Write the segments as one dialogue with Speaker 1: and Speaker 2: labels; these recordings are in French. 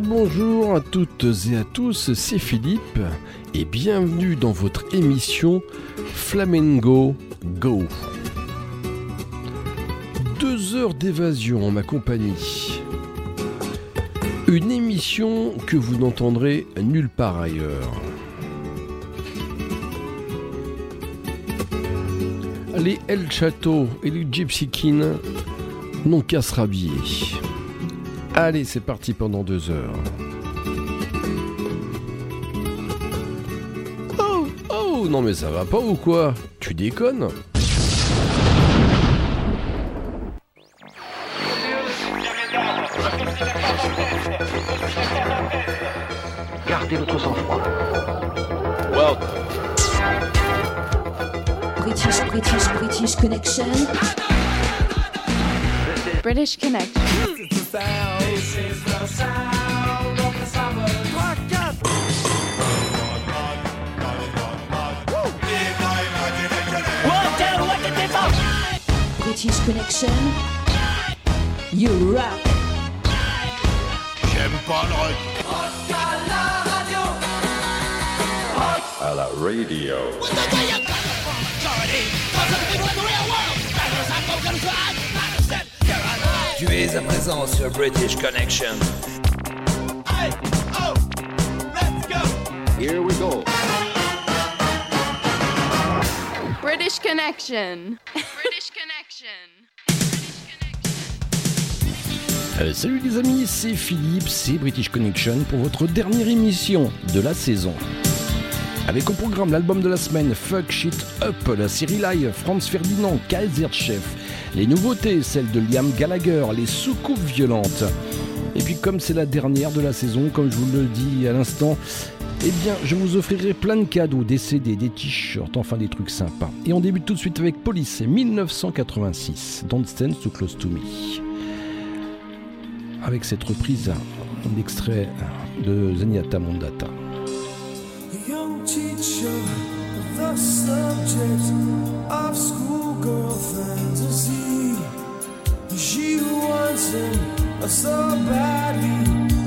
Speaker 1: Bonjour à toutes et à tous, c'est Philippe et bienvenue dans votre émission Flamengo Go. Deux heures d'évasion en ma compagnie. Une émission que vous n'entendrez nulle part ailleurs. Les El Chateau et les Gypsy King n'ont qu'à se rhabiller. Allez, c'est parti pendant deux heures. Oh, oh, non mais ça va pas ou quoi? Tu déconnes?
Speaker 2: Gardez votre sang-froid.
Speaker 3: British, British, British connection.
Speaker 4: British Connection. sound. This is the sound of the summer. Rock up.
Speaker 3: British Connection. You rock. J'aime pas le rock.
Speaker 5: À la radio.
Speaker 6: What
Speaker 7: the hell you coming from, Jordy? Cause I'm the real world. Better I'm gonna drive.
Speaker 6: Es à présent sur British Connection.
Speaker 5: Here we go.
Speaker 4: British Connection. British Connection.
Speaker 1: Euh, Salut les amis, c'est Philippe, c'est British Connection pour votre dernière émission de la saison. Avec au programme l'album de la semaine Fuck Shit Up, la série live Franz Ferdinand, Kaiser Chef, les nouveautés, celles de Liam Gallagher, les soucoupes violentes. Et puis comme c'est la dernière de la saison, comme je vous le dis à l'instant, eh bien je vous offrirai plein de cadeaux, des CD, des t-shirts, enfin des trucs sympas. Et on débute tout de suite avec Police, 1986, Don't Stand Too Close to Me avec cette reprise d'extrait de Zenyatta Mondata.
Speaker 8: Wants him so badly,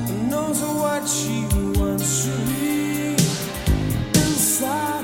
Speaker 8: and knows what she wants to be. Inside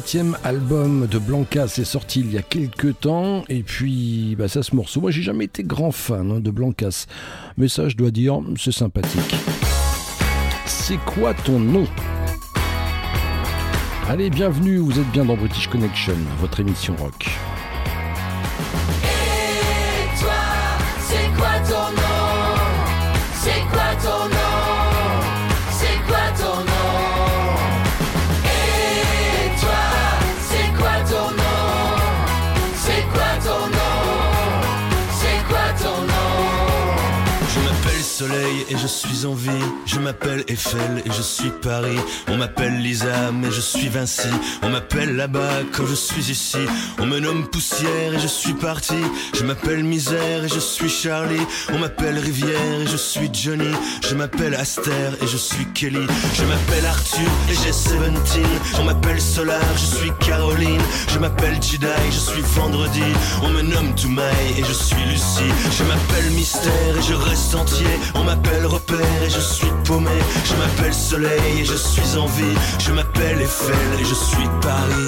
Speaker 1: septième album de Blanca s'est sorti il y a quelques temps et puis bah, ça ce morceau, moi j'ai jamais été grand fan hein, de Blancas, mais ça je dois dire c'est sympathique. C'est quoi ton nom? Allez bienvenue, vous êtes bien dans British Connection, votre émission rock.
Speaker 9: M'appelle Et je suis en vie. Je m'appelle Eiffel et je suis Paris. On m'appelle Lisa mais je suis Vinci. On m'appelle là-bas quand je suis ici. On me nomme Poussière et je suis parti. Je m'appelle Misère et je suis Charlie. On m'appelle Rivière et je suis Johnny. Je m'appelle Aster et je suis Kelly. Je m'appelle Arthur et j'ai 17. On m'appelle Solar, je suis Caroline. Je m'appelle Jedi, je suis Vendredi. On me nomme Toumaï et je suis Lucie. Je m'appelle Mystère et je reste entier. Repère et je suis paumé. Je m'appelle Soleil et je suis en vie. Je m'appelle Eiffel et je suis Paris.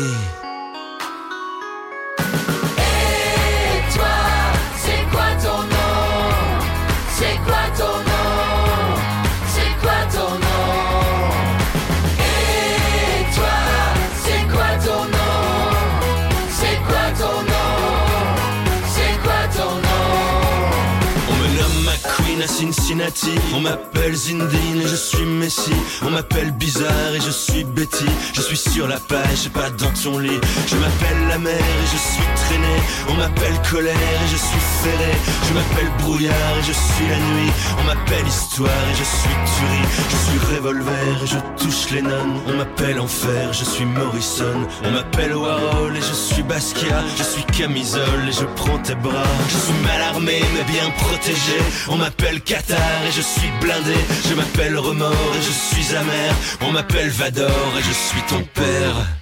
Speaker 9: Cincinnati. On m'appelle Zindine et je suis Messi. On m'appelle Bizarre et je suis Betty. Je suis sur la page, pas dans ton lit. Je m'appelle la mer et je suis traîné. On m'appelle Colère et je suis ferré. Je m'appelle Brouillard et je suis la nuit. On m'appelle Histoire et je suis Tuerie. Je suis Revolver et je touche les nonnes. On m'appelle Enfer, je suis Morrison. On m'appelle Warhol et je suis Basquiat. Je suis Camisole et je prends tes bras. Je suis mal armé mais bien protégé. On m'appelle Qatar et je suis blindé. Je m'appelle Remords et je suis amer. On m'appelle Vador et je suis ton père.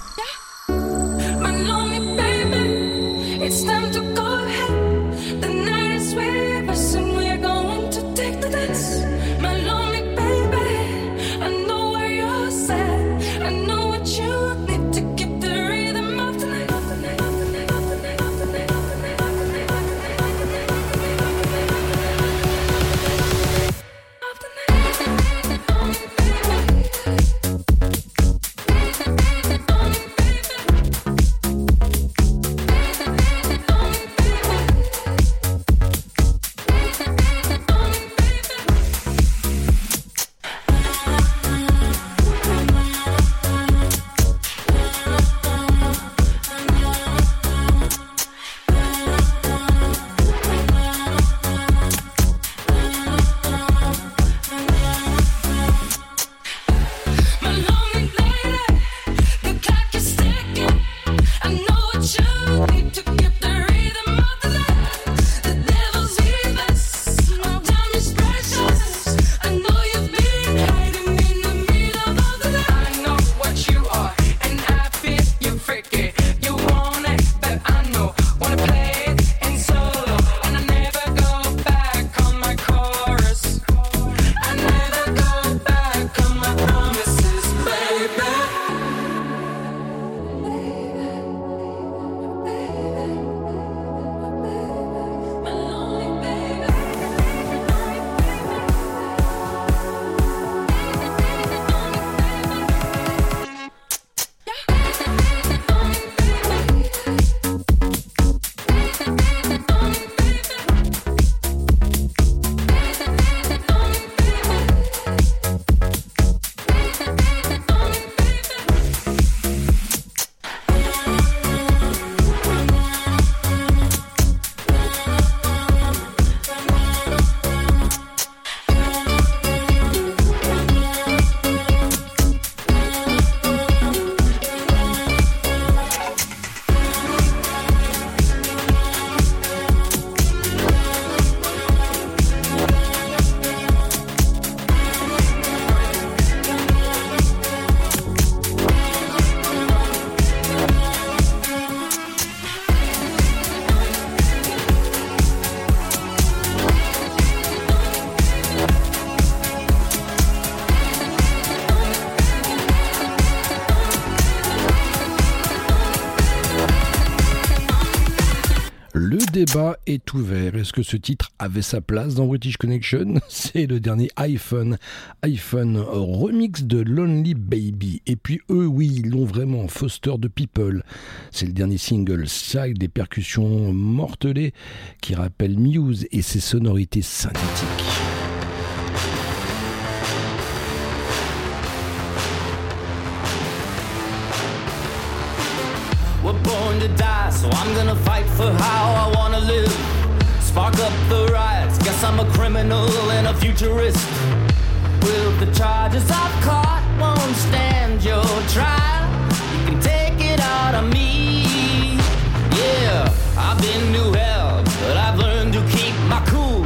Speaker 1: Est ouvert. Est-ce que ce titre avait sa place dans British Connection? C'est le dernier iPhone. iPhone remix de Lonely Baby. Et puis eux, oui, ils l'ont vraiment. Foster de People. C'est le dernier single. Ça, des percussions mortelées qui rappellent Muse et ses sonorités synthétiques.
Speaker 10: To die, so I'm gonna fight for how I wanna live. Spark up the riots, guess I'm a criminal and a futurist. Will the charges I've caught, won't stand your trial. You can take it out of me. Yeah, I've been to hell, but I've learned to keep my cool.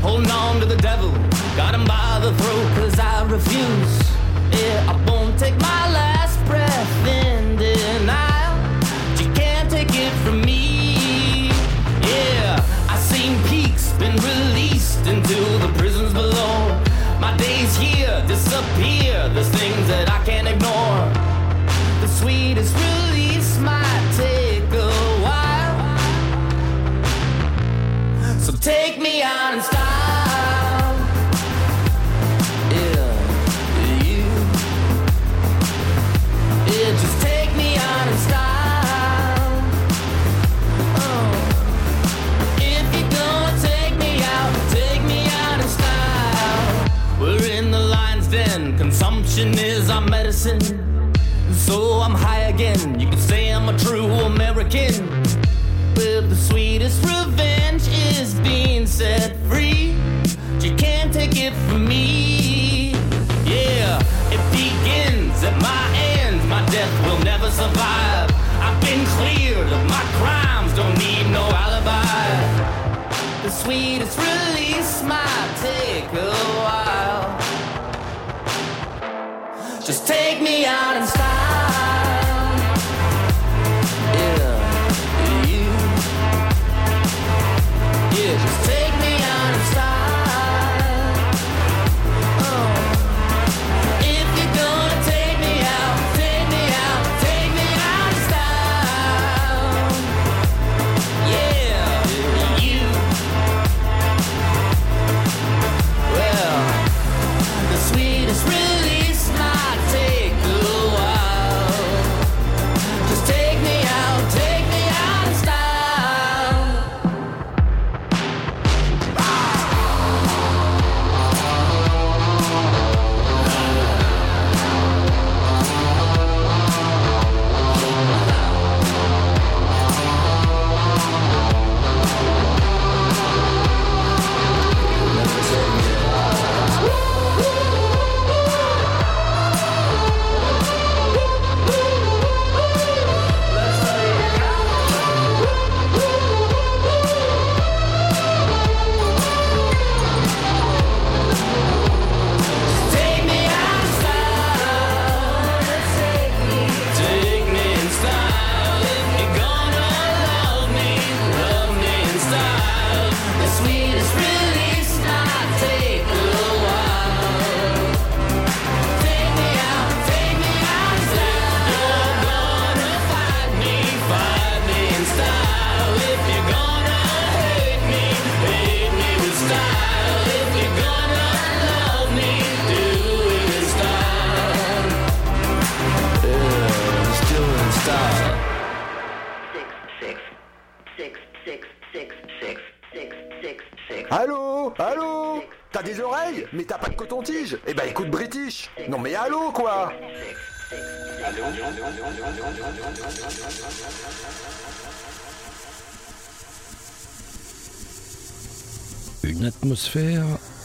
Speaker 10: Holding on to the devil, got him by the throat, cause I refuse. Yeah, I won't take my last There's things that I can't ignore. The sweetest release might take a while. So take me out and style. The lion's den. Consumption is our medicine. So I'm high again. You can say I'm a true American. With the sweetest revenge is being set free. You can't take it from me. Yeah, it begins at my end. My death will never survive. I've been cleared of my crimes, don't need no alibi. The sweetest release take me out and style.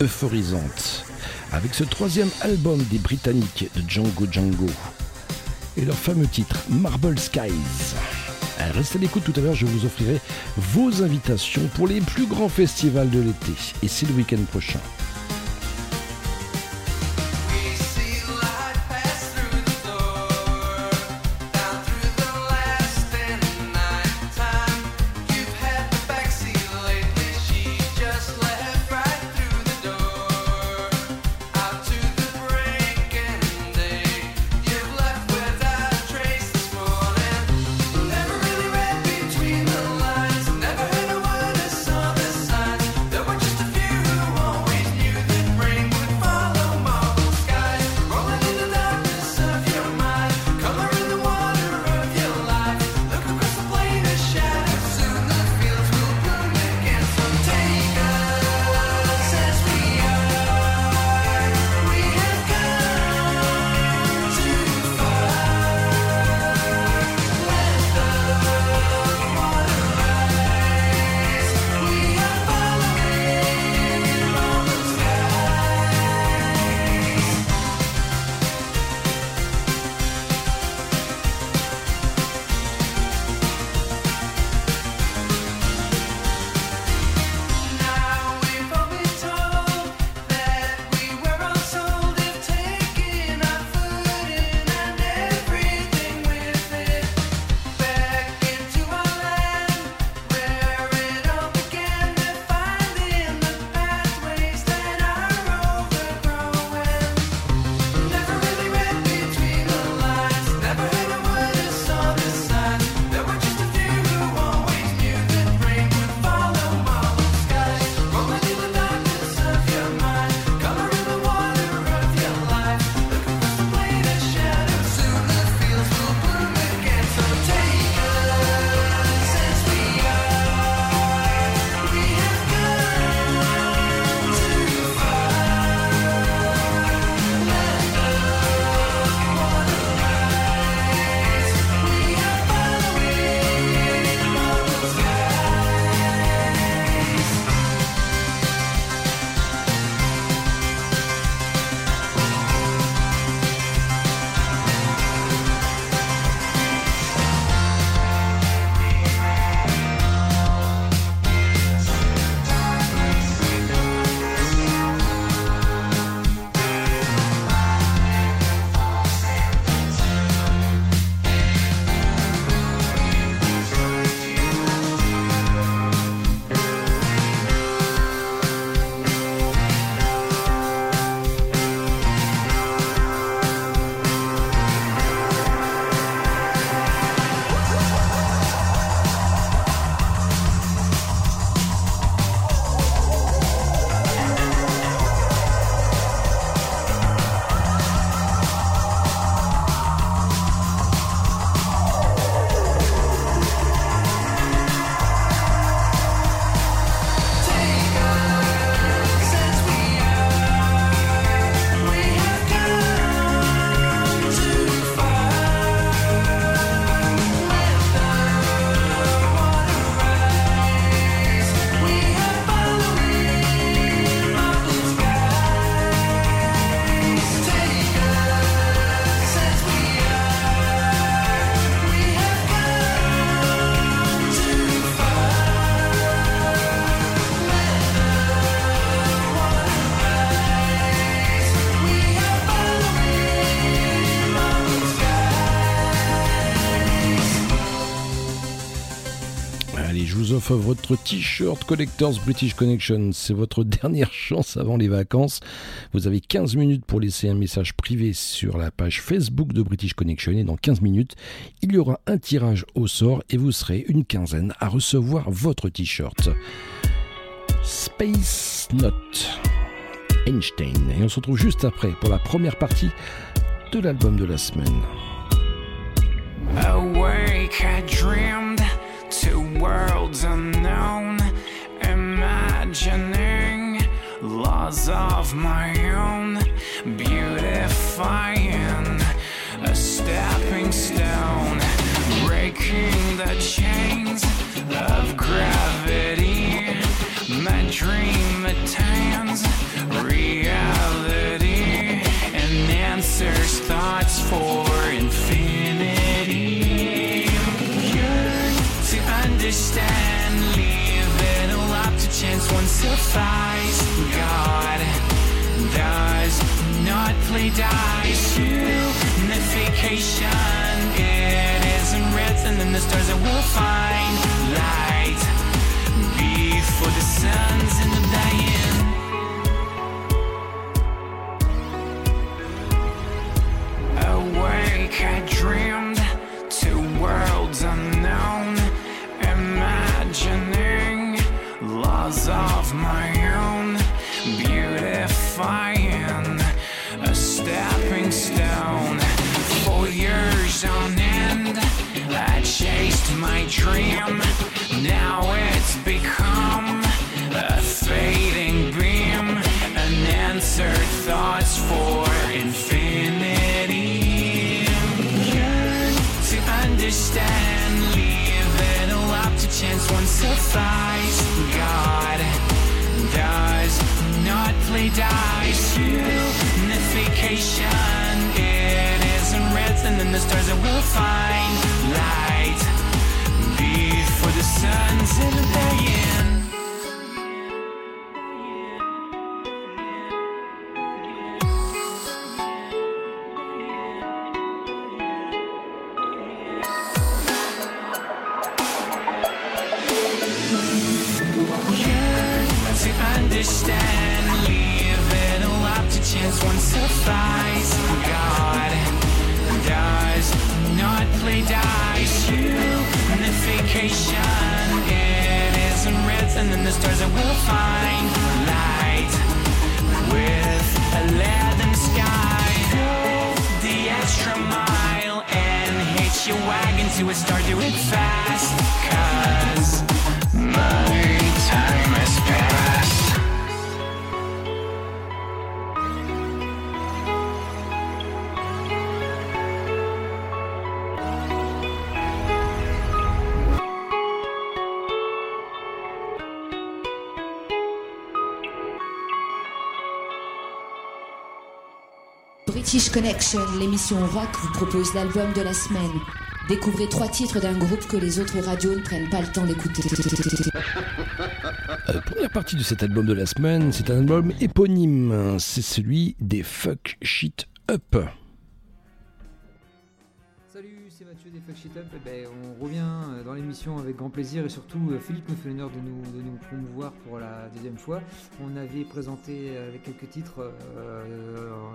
Speaker 1: Euphorisante avec ce troisième album des Britanniques de Django Django et leur fameux titre Marble Skies. Alors, Restez à l'écoute tout à l'heure, je vous offrirai vos invitations pour les plus grands festivals de l'été et c'est le week-end prochain. Votre t-shirt Collectors British Connection. C'est votre dernière chance avant les vacances. Vous avez 15 minutes pour laisser un message privé sur la page Facebook de British Connection et dans 15 minutes, il y aura un tirage au sort et vous serez une quinzaine à recevoir votre t-shirt. Space Note. Einstein. Et on se retrouve juste après pour la première partie de l'album de la semaine.
Speaker 11: Worlds unknown, imagining laws of my own, beautifying a stepping stone, breaking the chains of gravity. My dream attains won't. God does not play dice. Unification, it isn't written in the stars that will find light before the sun's in the dying. Awake, I dreamed
Speaker 3: Connection, l'émission rock, vous propose l'album de la semaine. Découvrez trois titres d'un groupe que les autres radios ne prennent pas le temps d'écouter.
Speaker 1: Euh, première partie de cet album de la semaine, c'est un album éponyme. C'est celui des Fuck Shit Up.
Speaker 12: Eh ben, on revient euh, dans l'émission avec grand plaisir et surtout euh, Philippe nous fait l'honneur de nous, de nous promouvoir pour la deuxième fois. On avait présenté euh, avec quelques titres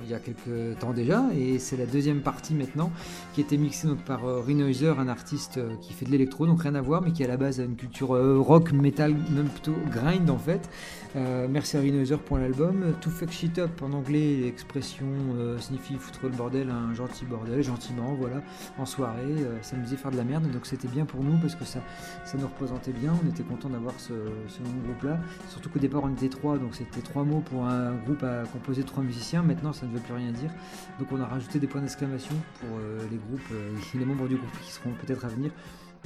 Speaker 12: il y a quelques temps déjà et c'est la deuxième partie maintenant qui a été mixée donc, par Renoiser, un artiste qui fait de l'électro, donc rien à voir mais qui à la base a une culture rock, metal, même plutôt grind en fait. Euh, merci à Renoiser pour l'album. To fuck shit up en anglais, l'expression euh, signifie foutre le bordel, un gentil bordel, gentiment, voilà, en soirée, euh, s'amuser, faire de la merde. Donc c'était bien pour nous parce que ça, ça nous représentait bien. On était content d'avoir ce, groupe-là. Surtout qu'au départ on était trois, donc c'était trois mots pour un groupe à composer de trois musiciens. Maintenant ça ne veut plus rien dire. Donc on a rajouté des points d'exclamation pour euh, les groupes, les membres du groupe qui seront peut-être à venir.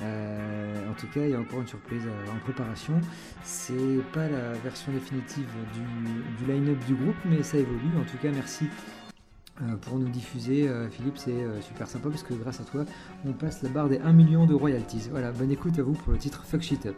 Speaker 12: Euh, en tout cas, il y a encore une surprise euh, en préparation. C'est pas la version définitive du, line-up du groupe, mais ça évolue. En tout cas, merci euh, pour nous diffuser, Philippe. C'est super sympa parce que grâce à toi, on passe la barre des 1 million de royalties. Voilà, bonne écoute à vous pour le titre Fuck Shit Up.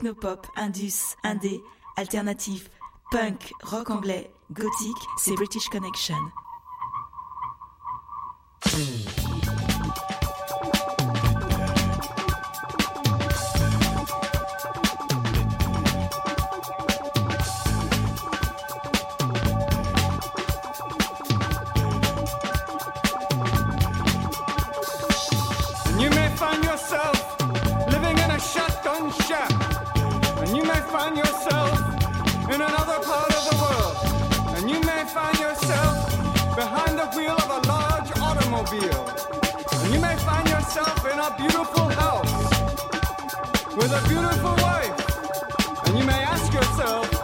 Speaker 13: technopop, indus, indé, alternatif, punk, rock anglais, gothique, c'est British Connection.
Speaker 14: find yourself in another part of the world, and you may find yourself behind the wheel of a large automobile, and you may find yourself in a beautiful house with a beautiful wife, and you may ask yourself,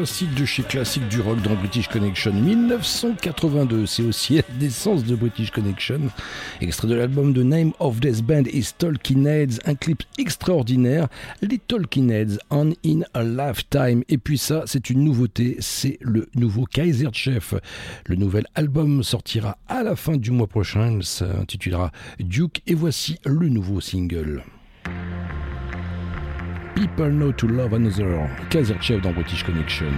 Speaker 1: classique de chez classique du rock dans British Connection 1982. C'est aussi la naissance de British Connection. Extrait de l'album The Name of Death Band is Talking Heads, un clip extraordinaire. Les Talking Heads on in a lifetime. Et puis ça, c'est une nouveauté, c'est le nouveau Kaiser Chef. Le nouvel album sortira à la fin du mois prochain. Il s'intitulera Duke et voici le nouveau single. People Know to Love Another, Kaiser dans British Connection.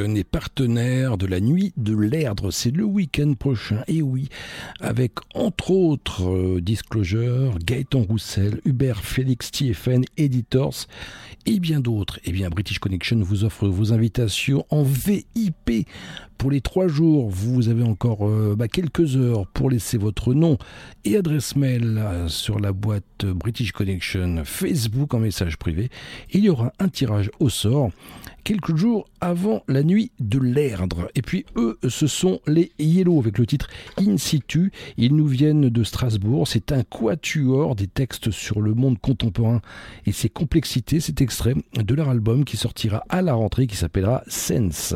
Speaker 1: Est partenaire de la nuit de l'Erdre. C'est le week-end prochain. Et oui, avec entre autres euh, Disclosure, Gaëtan Roussel, Hubert Félix TFN, Editors et bien d'autres. Et bien, British Connection vous offre vos invitations en VIP pour les trois jours. Vous avez encore euh, bah, quelques heures pour laisser votre nom et adresse mail euh, sur la boîte British Connection Facebook en message privé. Il y aura un tirage au sort quelques jours avant la nuit de l'Erdre. Et puis eux, ce sont les Yellow avec le titre In situ. Ils nous viennent de Strasbourg. C'est un quatuor des textes sur le monde contemporain et ses complexités. Cet extrait de leur album qui sortira à la rentrée qui s'appellera Sense.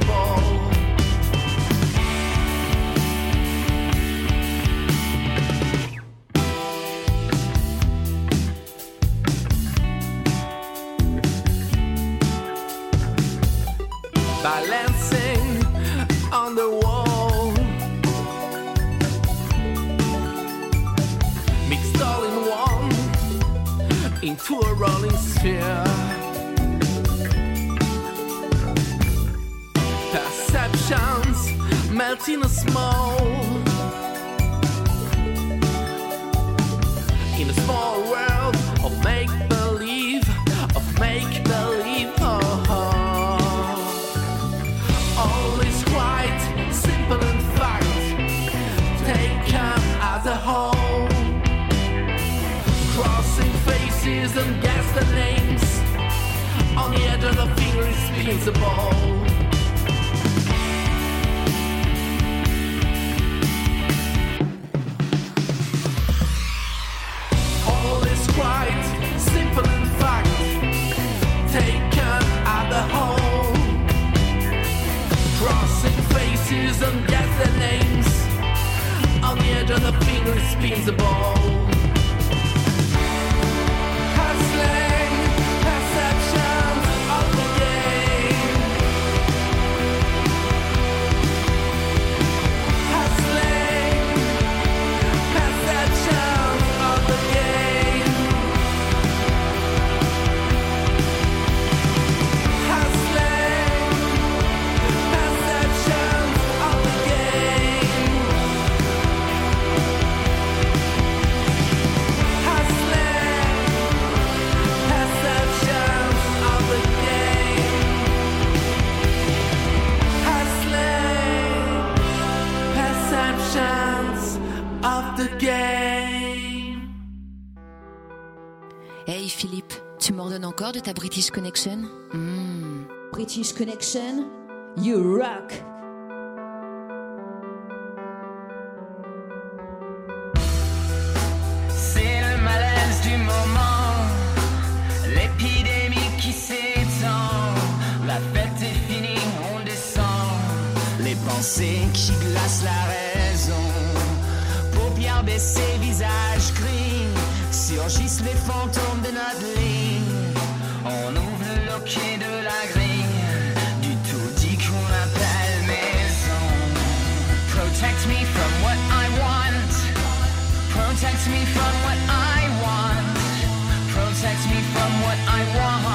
Speaker 15: Ball. Balancing on the wall. Mixed all in one into a rolling sphere. Perceptions melt in a small. In a small world of make believe, of make believe. Oh, uh-huh. oh. All is quite simple in fact. Taken as a whole. Crossing faces and guess the names. On the edge of the finger spins a ball. On the edge of the finger it spins a ball.
Speaker 3: Philippe, tu m'ordonnes encore de ta British Connection? Hmm. British Connection, you rock.
Speaker 16: C'est le malaise du moment, l'épidémie qui s'étend, la fête est finie, on descend, les pensées qui glacent la raison, paupières baissées, visage gris surgissent les fantômes de notre ligne. On ouvre le loquet de la grille, du tout dit qu'on appelle maison. Protect me from what I want. Protect me from what I want. Protect me from what I want.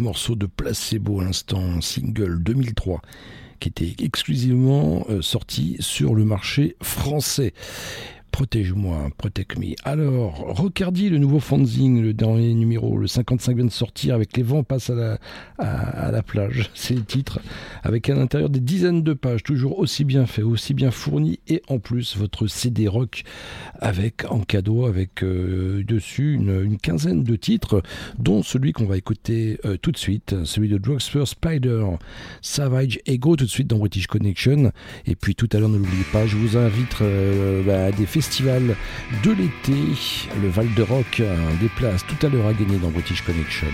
Speaker 17: Morceau de Placebo à l'instant, single 2003, qui était exclusivement euh, sorti sur le marché français. Protège-moi, protect me. Alors, Rocardi, le nouveau fanzine, le dernier numéro, le 55 vient de sortir avec Les vents passent à la, plage, c'est le titre, avec à l'intérieur des dizaines de pages, toujours aussi bien fait, aussi bien fourni, et en plus votre CD rock avec en cadeau, avec euh, dessus une, une quinzaine de titres, dont celui qu'on va écouter euh, tout de suite, celui de Drugstore Spider, Savage Ego, tout de suite dans British Connection. Et puis tout à l'heure, ne l'oubliez pas, je vous invite euh, bah, à des festivals de l'été, le Val de Rock, un des places tout à l'heure à gagner dans British Connection.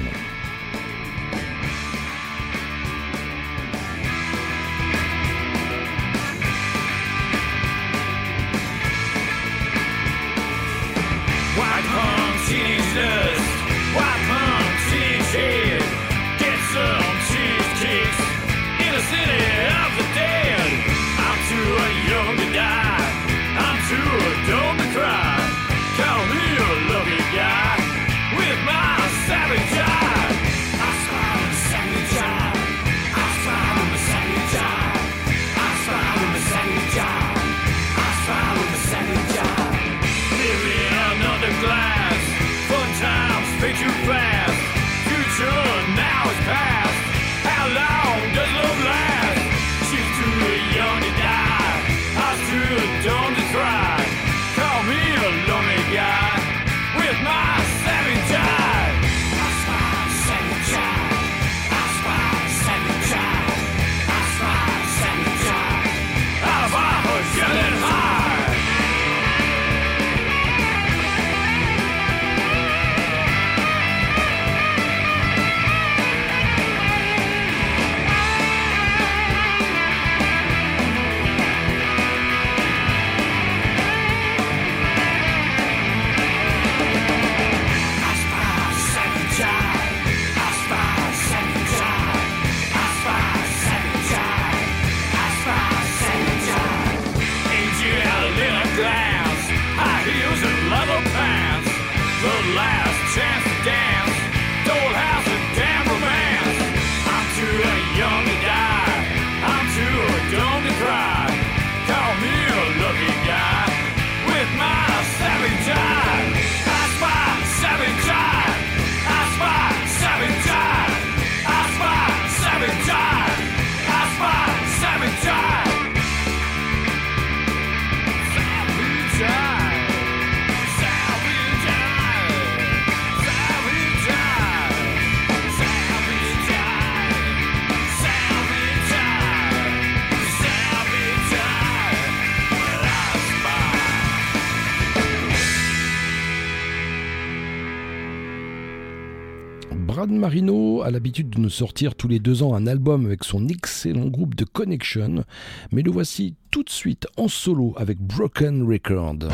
Speaker 1: Marino a l'habitude de nous sortir tous les deux ans un album avec son excellent groupe de Connection, mais le voici tout de suite en solo avec
Speaker 18: Broken Record.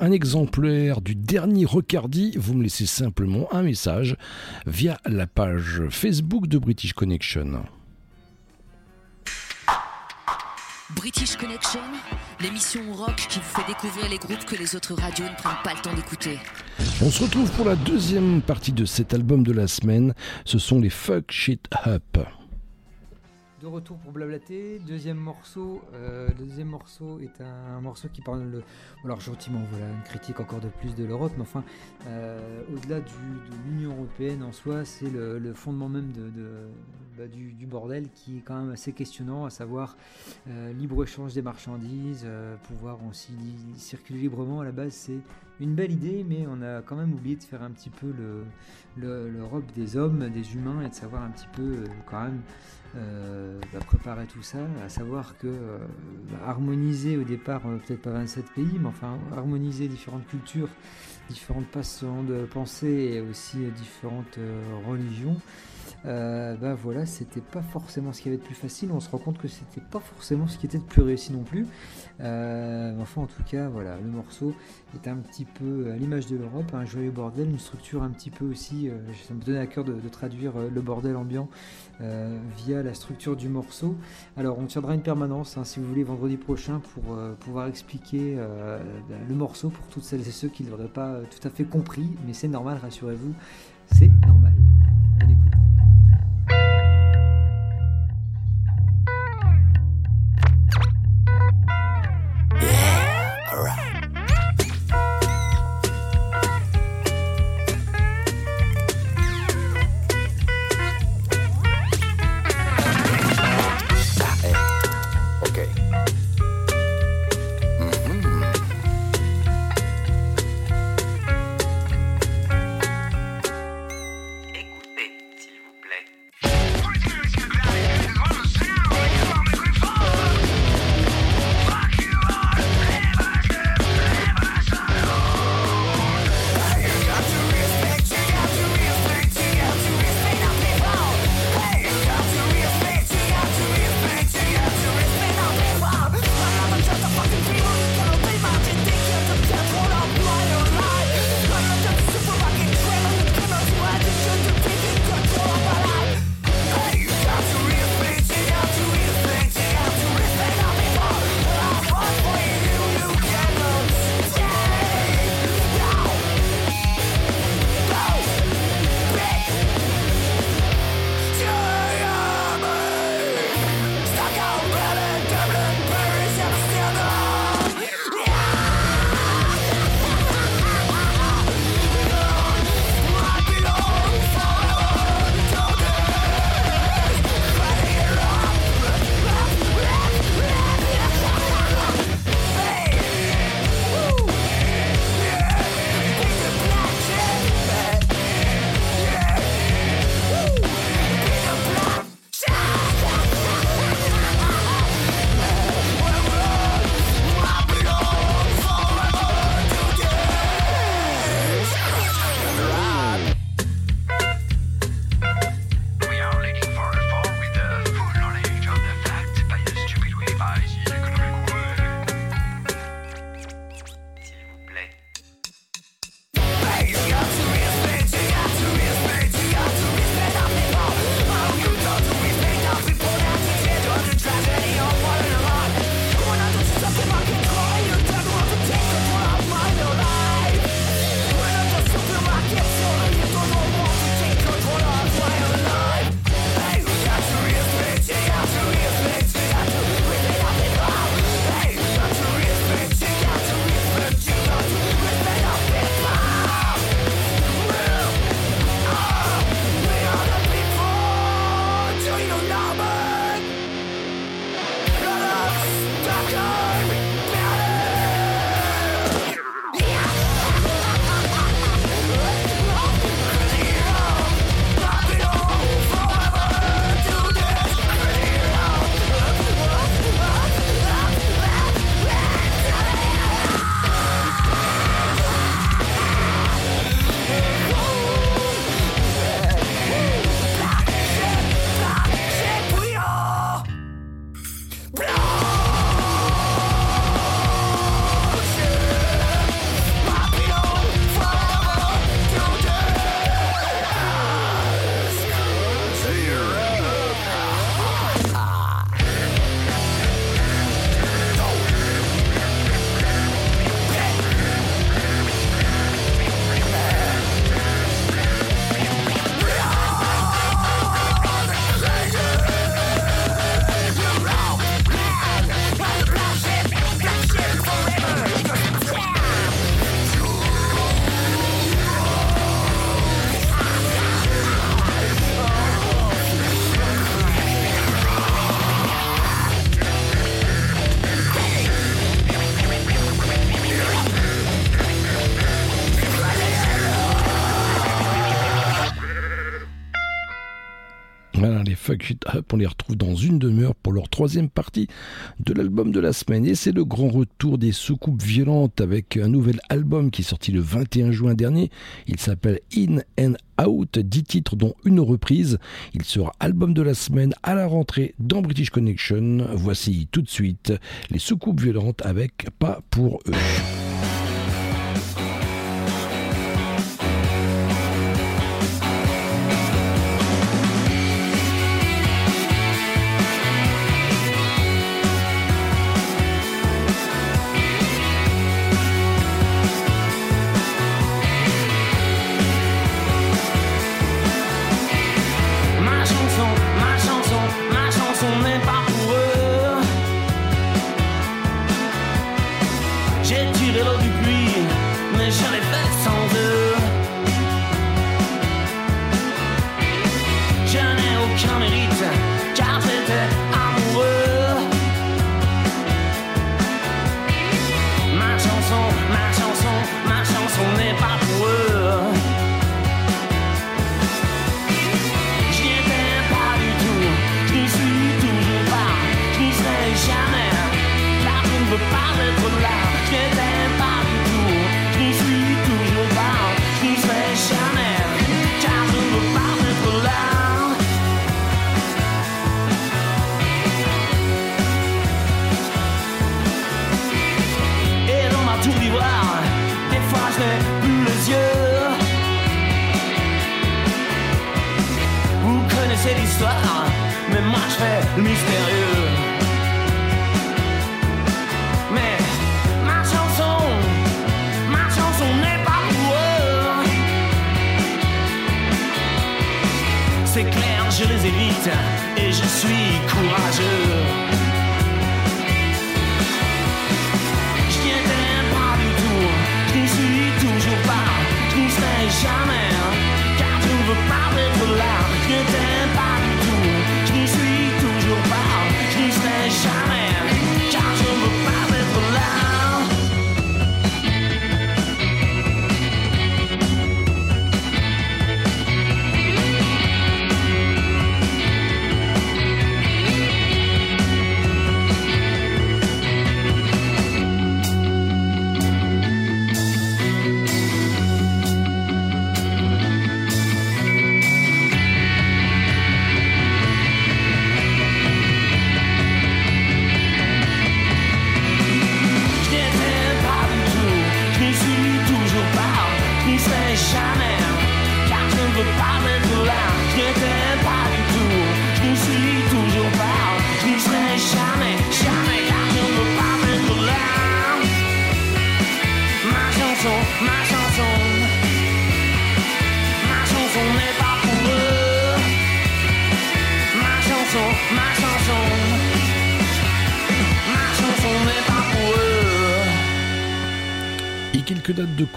Speaker 1: Un exemplaire du dernier Recardi. Vous me laissez simplement un message via la page Facebook de British Connection.
Speaker 3: British Connection, l'émission rock qui vous fait découvrir les groupes que les autres radios ne prennent pas le temps d'écouter.
Speaker 1: On se retrouve pour la deuxième partie de cet album de la semaine. Ce sont les Fuck Shit Up.
Speaker 12: De retour pour blablater, deuxième morceau. euh, le deuxième morceau est un, morceau qui parle, alors gentiment, voilà, une critique encore de plus de l'Europe, mais enfin, euh, au-delà de l'Union européenne en soi, c'est le, fondement même bah, du, bordel qui est quand même assez questionnant, à savoir euh, libre-échange des marchandises, euh, pouvoir aussi circuler librement. À la base, c'est une belle idée, mais on a quand même oublié de faire un petit peu le- le- l'Europe des hommes, des humains, et de savoir un petit peu euh, quand même euh, bah, préparer tout ça, à savoir que euh, bah, harmoniser au départ, euh, peut-être pas 27 pays, mais enfin harmoniser différentes cultures, différentes façons de penser et aussi euh, différentes religions, bah voilà, c'était pas forcément ce qui avait de plus facile. On se rend compte que c'était pas forcément ce qui était de plus réussi non plus. Euh, enfin, en tout cas, voilà, le morceau est un petit peu à l'image de l'Europe, un joyeux bordel, une structure un petit peu aussi. euh, ça me donnait à cœur de, traduire le bordel ambiant via la structure du morceau. Alors, on tiendra une permanence, hein, si vous voulez, vendredi prochain pour pouvoir expliquer bah, le morceau pour toutes celles et ceux qui ne l'auraient pas tout à fait compris, mais c'est normal, rassurez-vous, c'est normal.
Speaker 1: thank you dans une demi-heure pour leur troisième partie de l'album de la semaine. Et c'est le grand retour des soucoupes violentes avec un nouvel album qui est sorti le 21 juin dernier. Il s'appelle In and Out, 10 titres dont une reprise. Il sera album de la semaine à la rentrée dans British Connection. Voici tout de suite les soucoupes violentes avec Pas pour eux.
Speaker 10: Mais moi je fais le mystérieux. Mais ma chanson, ma chanson n'est pas pour eux. C'est clair, je les évite et je suis courageux. Je n'y étais pas du tout, je n'y suis toujours pas, je n'y serai jamais, car je ne veux pas être là.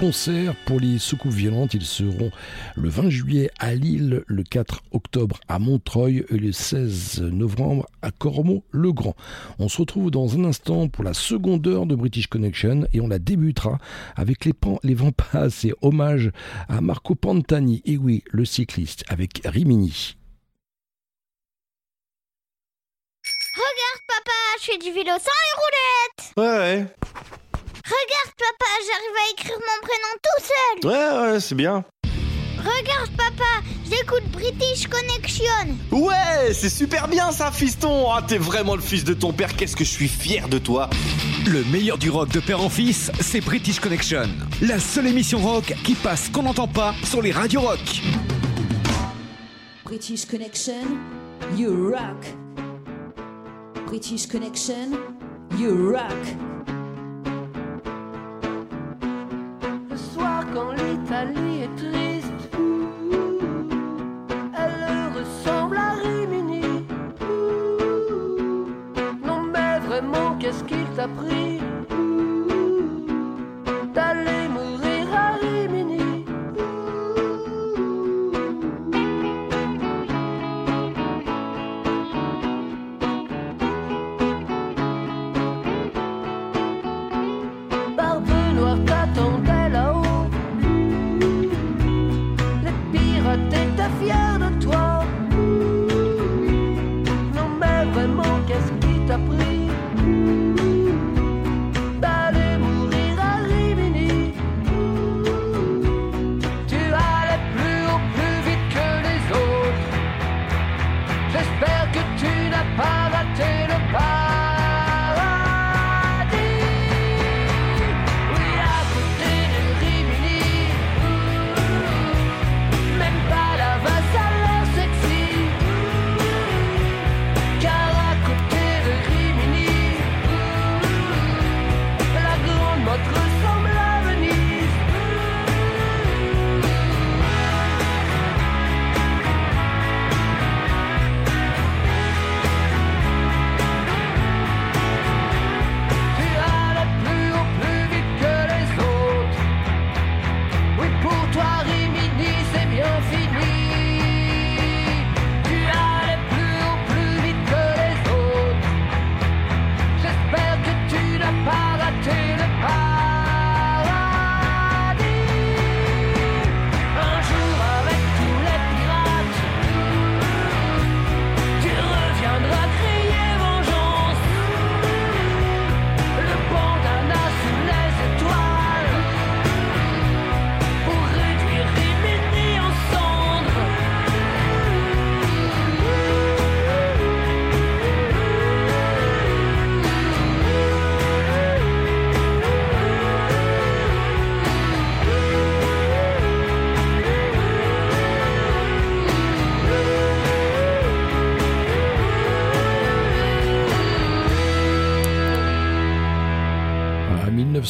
Speaker 1: Quelques dates de concert pour les soucoupes violentes. Ils seront le 20 juillet à Lille, le 4 octobre à Montreuil et le 16 novembre à Cormont-le-Grand. On se retrouve dans un instant pour la seconde heure de British Connection et on la débutera avec les, pan- les vents passent et hommage à Marco Pantani. Et oui, le cycliste avec Rimini.
Speaker 19: Regarde papa, je fais du vélo sans les roulettes
Speaker 7: Ouais, ouais.
Speaker 19: Regarde papa, j'arrive à écrire mon prénom tout seul
Speaker 7: Ouais, ouais, c'est bien.
Speaker 19: Regarde papa, j'écoute British Connection
Speaker 7: Ouais, c'est super bien ça, fiston. Ah, t'es vraiment le fils de ton père. Qu'est-ce que je suis fier de toi.
Speaker 20: Le meilleur du rock de père en fils, c'est British Connection. La seule émission rock qui passe qu'on n'entend pas sur les radios rock.
Speaker 3: British Connection, you rock. British Connection, you rock.
Speaker 21: Soir quand l'Italie est triste, elle ressemble à Rimini. Non mais vraiment, qu'est-ce qu'il t'a pris?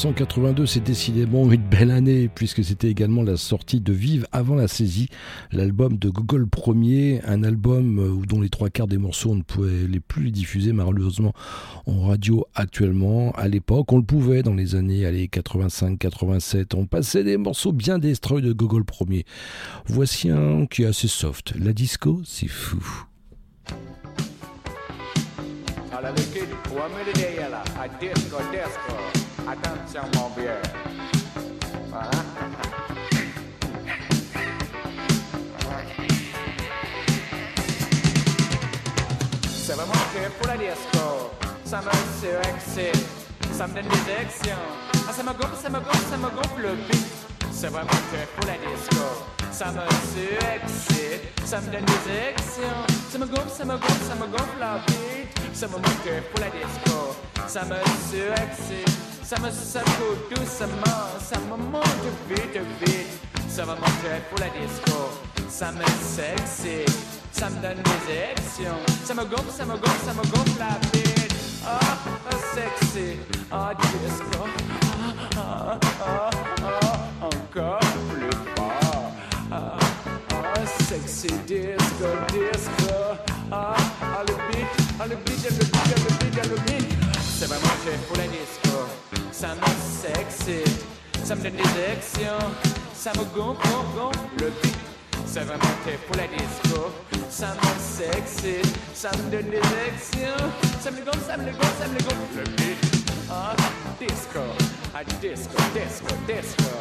Speaker 1: 1982, c'est décidément une belle année, puisque c'était également la sortie de Vive avant la saisie, l'album de Gogol Premier, un album euh, dont les trois quarts des morceaux on ne pouvait les plus diffuser malheureusement en radio actuellement. À l'époque, on le pouvait dans les années allez, 85-87, on passait des morceaux bien destroy de Gogol Premier. Voici un qui est assez soft, la disco, c'est fou.
Speaker 22: Attention mon vieux. Voilà. C'est vraiment que pour la disco, ça me surexcite, ça me donne des actions. Ah, ça me gonfle, ça me gonfle, ça me gonfle le beat. C'est vraiment que pour la disco, ça me surexcite, ça me donne des actions. Ça me gonfle, ça me gonfle, ça me gonfle la beat. Ça me manque pour la disco, ça me surexcite, ça me secoue doucement, ça me monte vite, vite. Ça me manque pour la disco, ça me sexy, ça me donne des actions. Ça me gonfle, ça me gonfle, ça me gonfle la beat. Ah, ah, sexy, ah, disco, ah, ah, ah, ah, encore sexy disco, disco. Ah, ah, le beat, ah, le beat, le beat, le beat, le beat. C'est vraiment fait pour la disco. Ça me sexy, ça me donne des actions. Ça me gonfle, gonfle le beat. C'est vraiment fait pour la disco. Ça me sexy, ça me donne des actions. Ça me gonfle, ça me gonfle, ça me gonfle le beat. Ah, disco, ah, disco, disco, disco.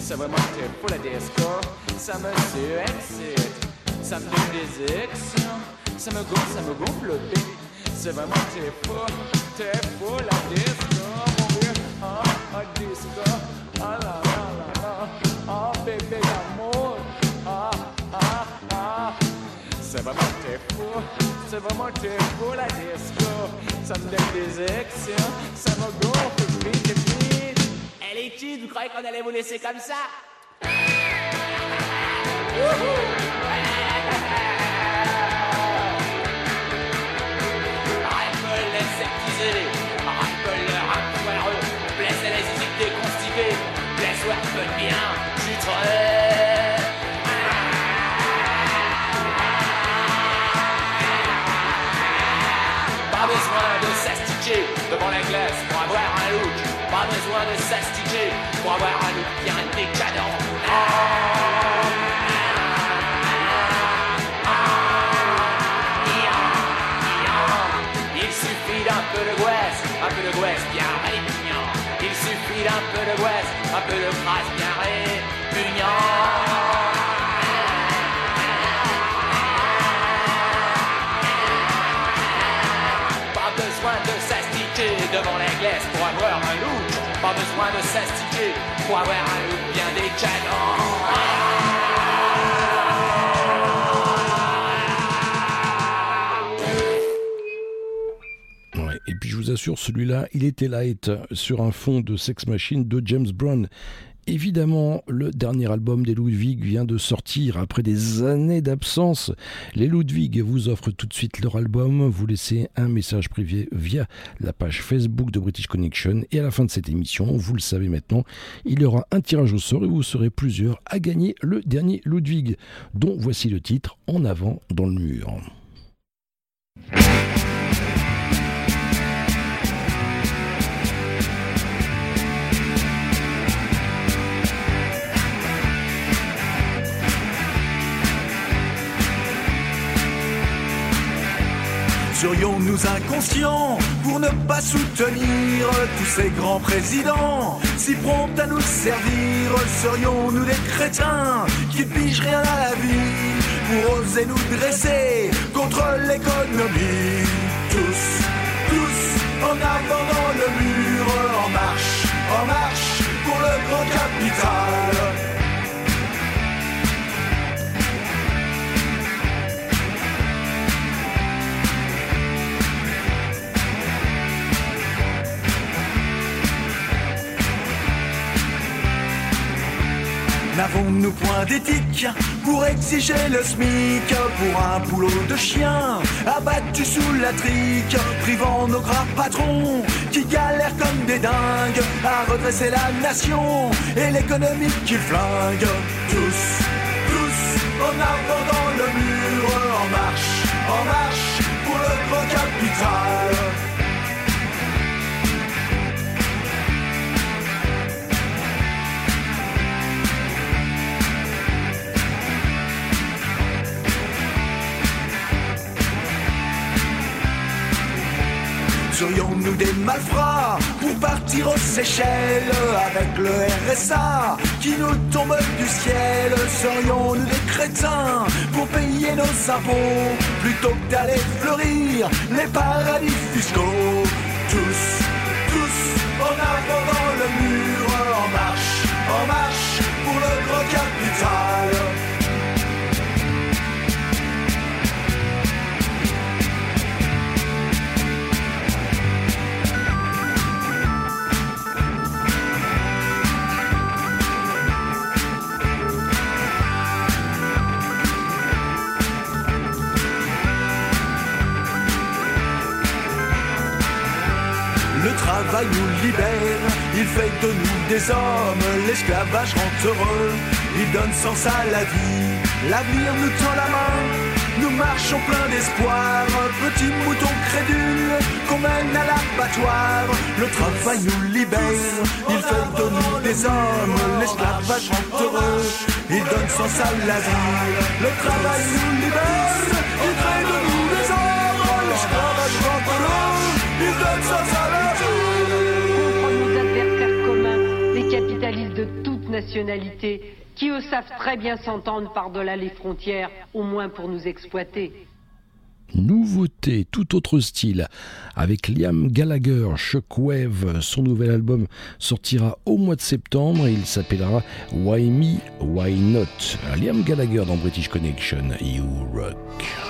Speaker 22: C'est vraiment fait pour la disco. Ça me surexcite, ça me donne des actions. Ça me gonfle, ça me gonfle le beat. C'est vraiment t'es fou, t'es fou la disco, mon vieux. Ah, ah, disco, ah la la. Ah, bébé d'amour, ah, ah, ah. C'est vraiment t'es fou, c'est vraiment t'es fou la disco. Ça me donne des actions, ça me gonfle.
Speaker 10: Eh les kids, vous croyez qu'on allait vous laisser comme ça?
Speaker 21: Arrête me le rap foireux, blesse les idées constipées, blesse ouais peu bien, j'suis très. Pas besoin de s'astiquer devant la glace pour avoir un look. Pas besoin de s'astiquer pour avoir un look bien décadent. Il d'un peu de gouesse, un peu de gouesse bien répugnant. Il suffit d'un peu de gouesse, un peu de phrase bien répugnant. Pas
Speaker 10: besoin de s'astiquer devant la glace pour avoir un look. Pas besoin de s'astiquer pour avoir un look
Speaker 1: assure, celui-là, il était light sur un fond de Sex Machine de James Brown. Évidemment, le dernier album des Ludwig vient de sortir après des années d'absence. Les Ludwig vous offrent tout de suite leur album. Vous laissez un message privé via la page Facebook de British Connection. Et à la fin de cette émission, vous le savez maintenant, il y aura un tirage au sort et vous serez plusieurs à gagner le dernier Ludwig, dont voici le titre En avant dans le mur.
Speaker 18: Serions-nous inconscients pour ne pas soutenir tous ces grands présidents. Si prompts à nous servir, serions-nous des crétins qui pigent rien à la vie Pour oser nous dresser contre l'économie? Tous, tous, en avant le mur, en marche, en marche pour le grand capital N'avons-nous point d'éthique pour exiger le SMIC pour un boulot de chien abattu sous la trique, privant nos gras patrons qui galèrent comme des dingues à redresser la nation et l'économie qui flingue tous, tous en dans le mur, en marche, en marche pour le grand capital. Serions-nous des malfrats pour partir aux Seychelles avec le RSA qui nous tombe du ciel? Serions-nous des crétins pour payer nos impôts plutôt que d'aller fleurir les paradis fiscaux? Tous, tous en avant dans le mur, il fait de nous des hommes, l'esclavage rend heureux, il donne sens à la vie, l'avenir nous tend la main, nous marchons plein d'espoir, petits moutons crédules qu'on mène à l'abattoir. Le travail nous libère, il fait de nous des hommes, l'esclavage rend heureux, il donne sens à la vie. Le travail nous libère, il fait de nous des hommes, l'esclavage rend heureux, il donne sens à la vie.
Speaker 23: De toute nationalité, qui eux savent très bien s'entendre par-delà les frontières, au moins pour nous exploiter.
Speaker 1: Nouveauté, tout autre style, avec Liam Gallagher, Shockwave. Son nouvel album sortira au mois de septembre et il s'appellera Why Me, Why Not. Liam Gallagher dans British Connection, You Rock.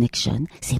Speaker 24: Connection, c'est bon, c'est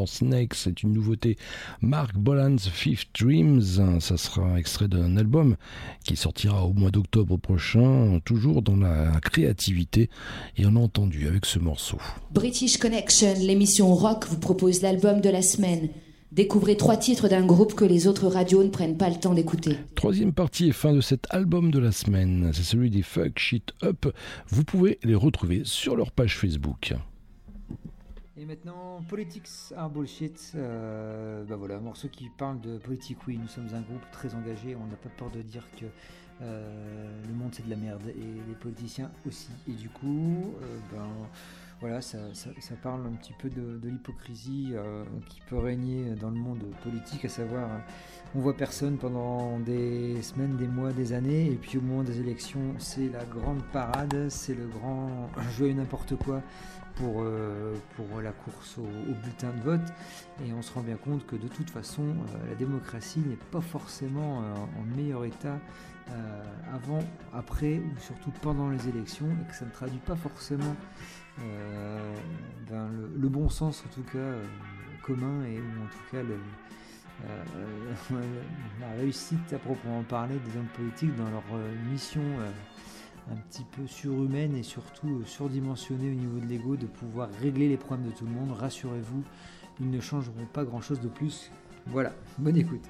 Speaker 1: Parlor Snake. C'est une nouveauté. Mark Bolan's Fifth Dreams. Ça sera extrait d'un album qui sortira au mois d'octobre prochain. Toujours dans la créativité. Et on a entendu avec ce morceau.
Speaker 3: British Connection, l'émission rock, vous propose l'album de la semaine. Découvrez trois titres d'un groupe que les autres radios ne prennent pas le temps d'écouter.
Speaker 1: Troisième partie et fin de cet album de la semaine. C'est celui des Fuck Shit Up. Vous pouvez les retrouver sur leur page Facebook.
Speaker 25: Et maintenant, Politics are bullshit. Euh, bah voilà, un morceau qui parle de politique. Oui, nous sommes un groupe très engagé. On n'a pas peur de dire que euh, le monde c'est de la merde et les politiciens aussi. Et du coup, euh, ben, voilà, ça, parle un petit peu de, l'hypocrisie euh, qui peut régner dans le monde politique, à savoir, on voit personne pendant des semaines, des mois, des années, et puis au moment des élections, c'est la grande parade, c'est le grand joyeux n'importe quoi pour, euh, pour la course au, au bulletin de vote, et on se rend bien compte que de toute façon, euh, la démocratie n'est pas forcément euh, en meilleur état avant, après ou surtout pendant les élections, et que ça ne traduit pas forcément ben, le, bon sens en tout cas commun et ou en tout cas la réussite à proprement parler des hommes politiques dans leur mission un petit peu surhumaine et surtout euh, surdimensionnée au niveau de l'ego de pouvoir régler les problèmes de tout le monde. Rassurez-vous, ils ne changeront pas grand-chose de plus. Voilà, bonne écoute.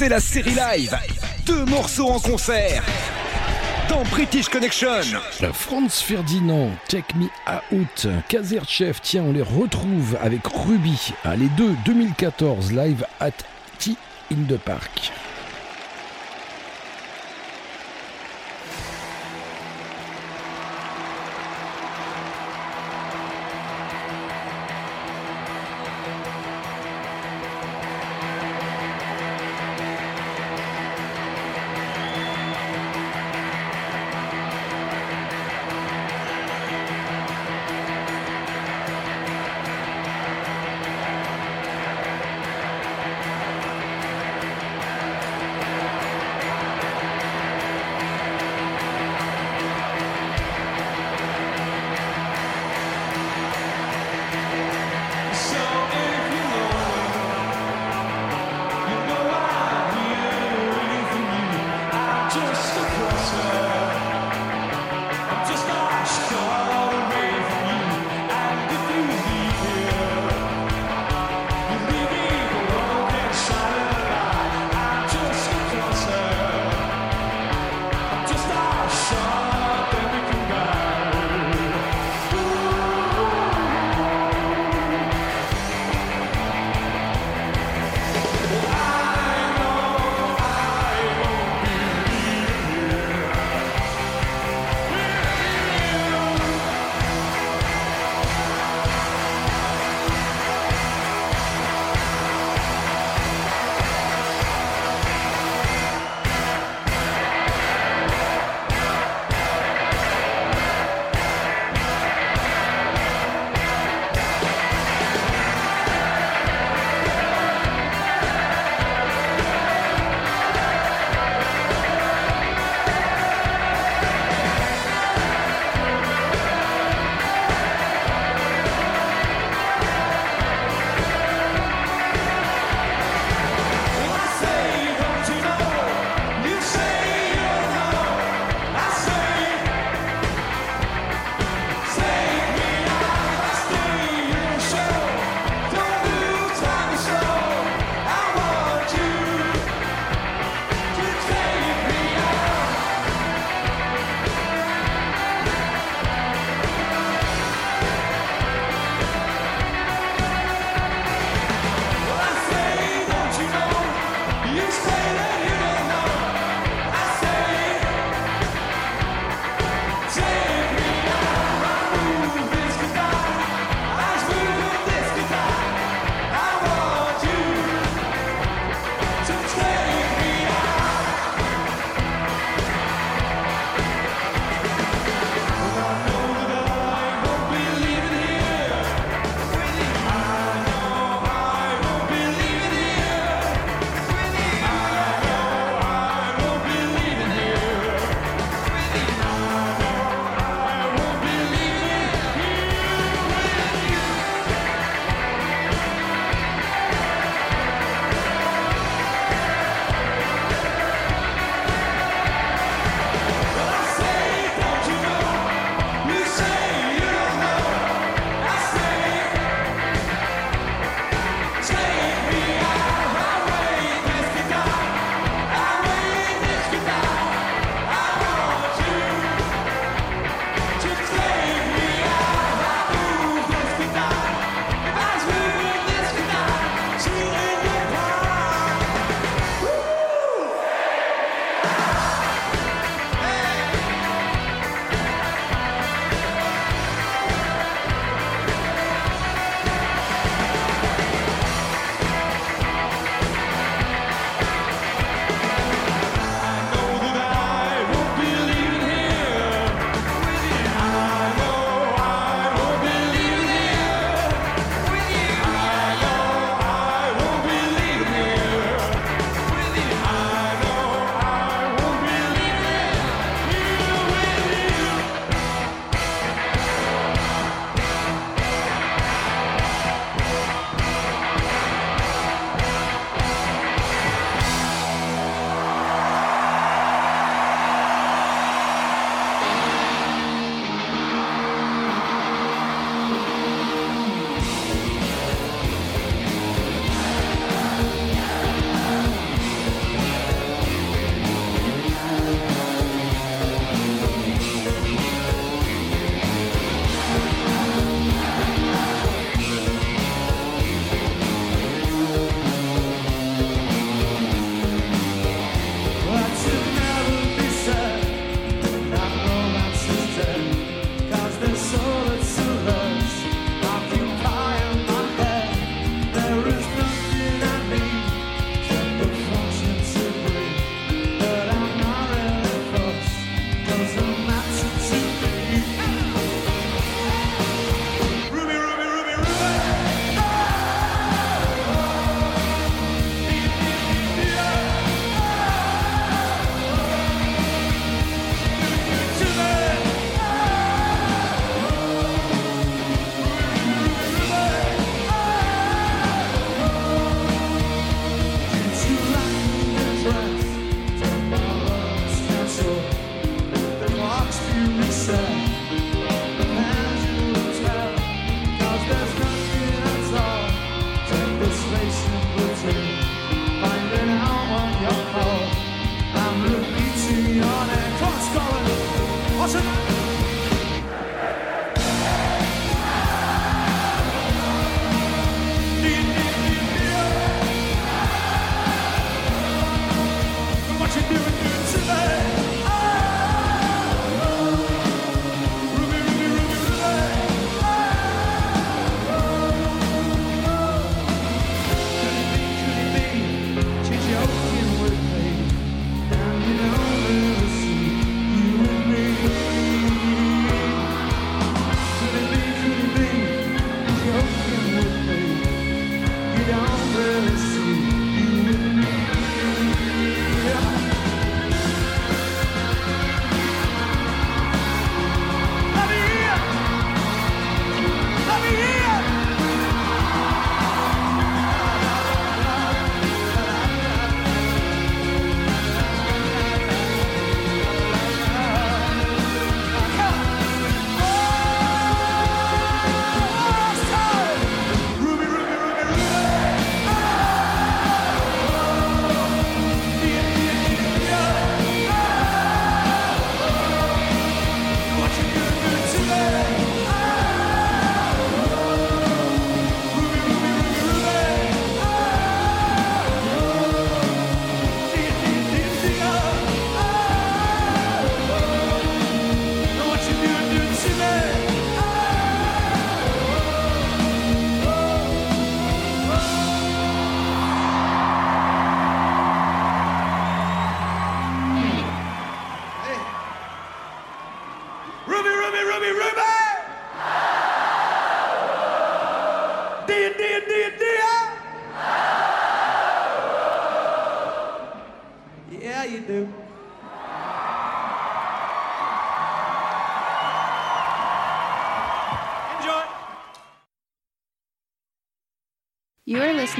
Speaker 20: C'est la série live deux morceaux en concert dans British Connection.
Speaker 1: Franz Ferdinand, Take Me Out, Kazerchev, tiens, on les retrouve avec Ruby, ah, les deux 2014 live at T in the Park.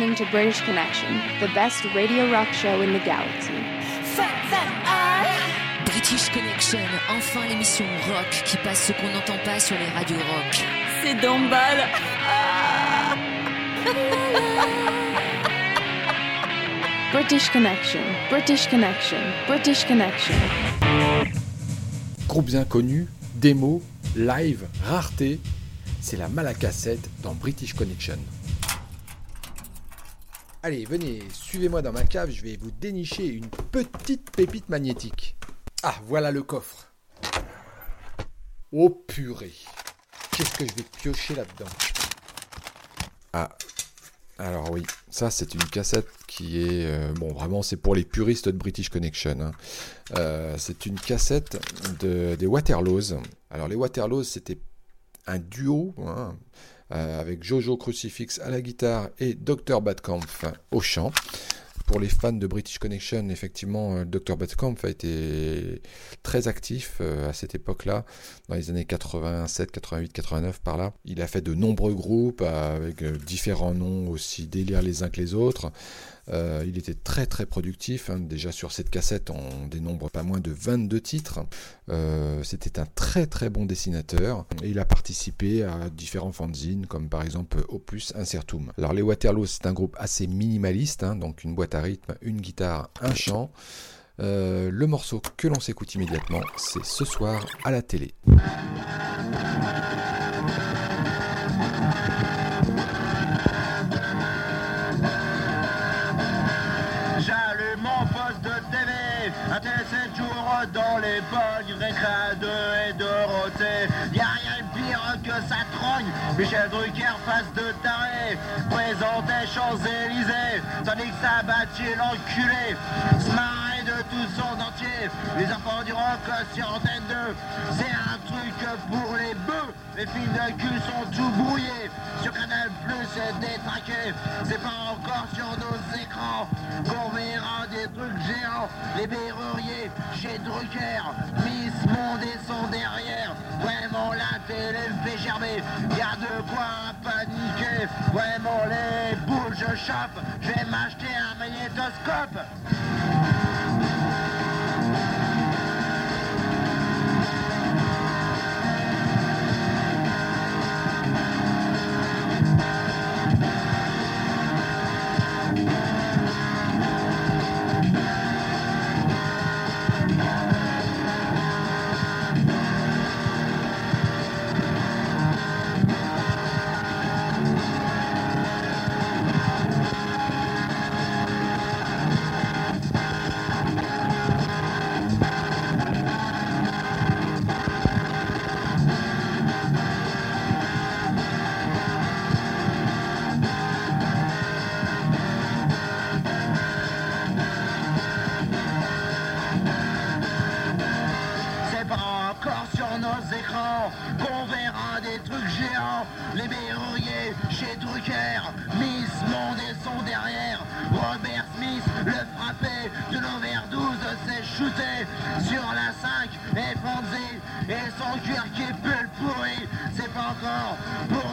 Speaker 26: Listening to British Connection, the best radio rock show in the galaxy.
Speaker 3: British Connection, enfin l'émission rock qui passe ce qu'on n'entend pas sur les radios rock.
Speaker 27: C'est Dombal.
Speaker 26: British Connection, British Connection, British Connection.
Speaker 28: Groupe bien connu, démo, live, rareté, c'est la Malacassette dans British Connection. Allez, venez, suivez-moi dans ma cave, je vais vous dénicher une petite pépite magnétique. Ah, voilà le coffre. Oh purée. Qu'est-ce que je vais piocher là-dedans? Ah, alors oui, ça c'est une cassette qui est... euh, bon, vraiment c'est pour les puristes de British Connection. hein. Euh, c'est une cassette de, des Waterloos. Alors les Waterloos c'était un duo hein, euh, avec Jojo Crucifix à la guitare et Dr. Badkampf au chant. Pour les fans de British Connection, effectivement, euh, Dr. Badkampf a été très actif euh, à cette époque-là, dans les années 87, 88, 89 par là. Il a fait de nombreux groupes avec différents noms aussi délire les uns que les autres. Euh, il était très très productif. hein. Déjà sur cette cassette, on dénombre pas moins de 22 titres. Euh, C'était un très très bon dessinateur. Et il a participé à différents fanzines, comme par exemple Opus Incertum. Alors les Waterloo, c'est un groupe assez minimaliste, hein, donc une boîte à rythme, une guitare, un chant. Euh, le morceau que l'on s'écoute immédiatement, c'est ce soir à la télé.
Speaker 29: Bonnes récré de et Dorothée. Y'a rien de pire que ça trogne, Michel Drucker face de taré, présente des Champs-Élysées, tandis que ça battit l'enculé, se marrer de tout son entier, les enfants du rock sur Antenne 2, c'est un truc pour les bœufs, les films de cul sont tout brouillés, sur Canal Plus c'est détraqué, c'est pas encore sur nos écrans qu'on verra des trucs géants, les berruriers chez Drucker, Miss Monde et son derrière, vraiment la télé fait gerber, y a de quoi paniquer, vraiment les boules je chope, je vais m'acheter un magnétoscope. Écrans qu'on verra des trucs géants. Les berruriers chez Drucker, Miss Monde et son derrière. Robert Smith, le frappé de l'overdose, s'est shooté sur la 5 et Fonzie et son cuir qui pue le pourri. C'est pas encore pour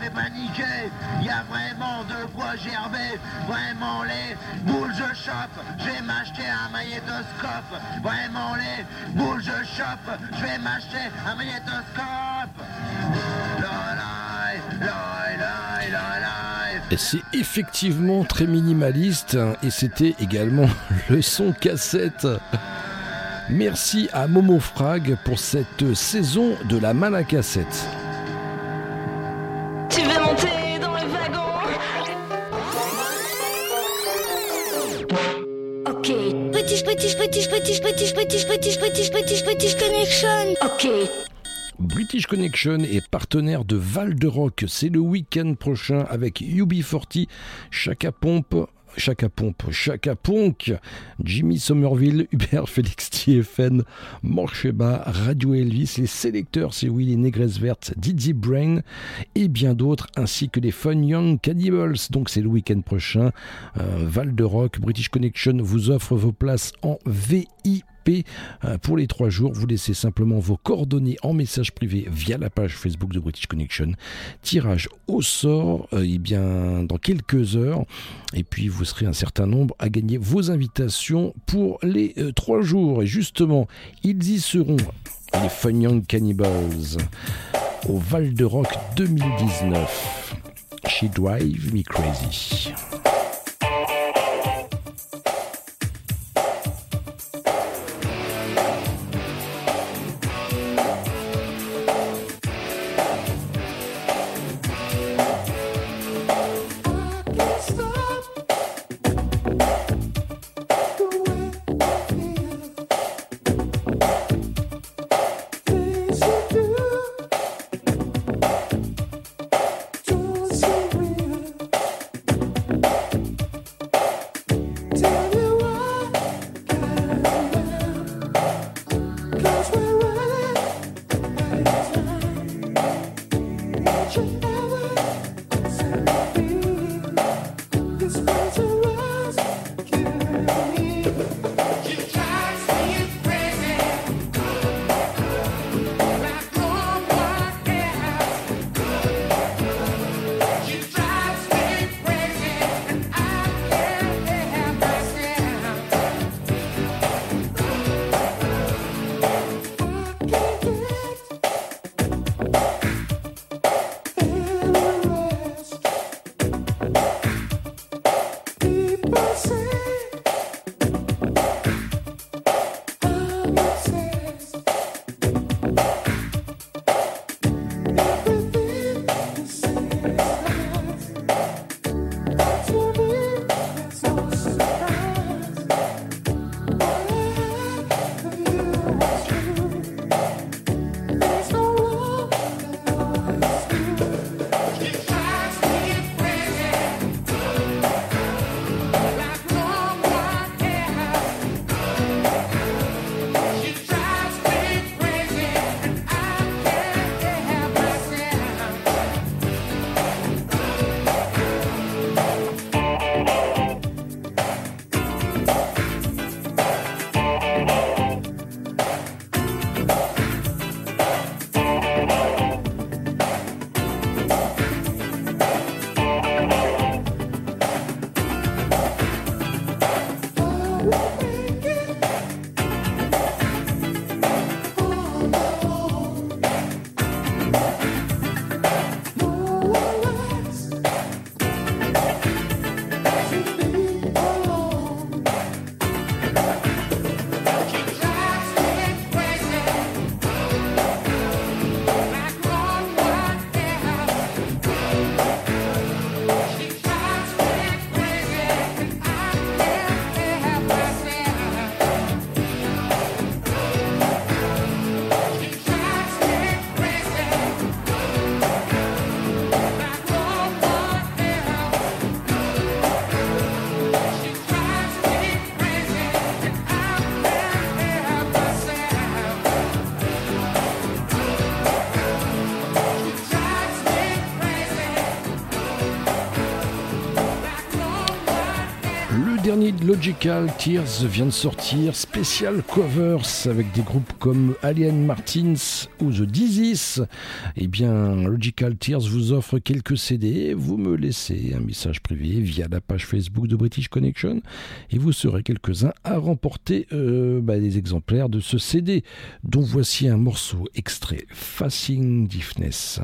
Speaker 29: fait paniquer. Y a vraiment de quoi gerber. Vraiment les boules je chope. Je vais m'acheter un magnétoscope. Vraiment les boules je chope. Je vais m'acheter un magnétoscope.
Speaker 28: C'est effectivement très minimaliste hein, et c'était également le son cassette. Merci à Momo Frag pour cette saison de la Malacassette.
Speaker 24: Tu
Speaker 1: British, Connection.
Speaker 28: Est partenaire de Val de Rock. C'est le week-end prochain avec UB40, Chaka Pompe,
Speaker 1: Chaka Pompe, Chaka Ponk, Jimmy Somerville, Hubert Félix TFN, Morcheba, Radio Elvis, les sélecteurs, c'est Willy Négresse Verte, Didi Brain et bien d'autres, ainsi que les Fun Young Cannibals. Donc c'est le week-end prochain. Euh, Val de Rock, British Connection vous offre vos places en VIP. Euh, Pour les trois jours, vous laissez simplement vos coordonnées en message privé via la page Facebook de British Connection. Tirage au sort, euh, eh bien, dans quelques heures. Et puis, vous serez un certain nombre à gagner vos invitations pour les euh, trois jours. Et justement, ils y seront, les Fun Young Cannibals, au Val de Rock 2019. She Drive Me Crazy. Logical Tears vient de sortir, spécial covers avec des groupes comme Alien Martins ou The Disease. Eh bien, Logical Tears vous offre quelques CD. Vous me laissez un message privé via la page Facebook de British Connection et vous serez quelques-uns à remporter euh, bah, des exemplaires de ce CD, dont voici un morceau extrait Facing Deafness.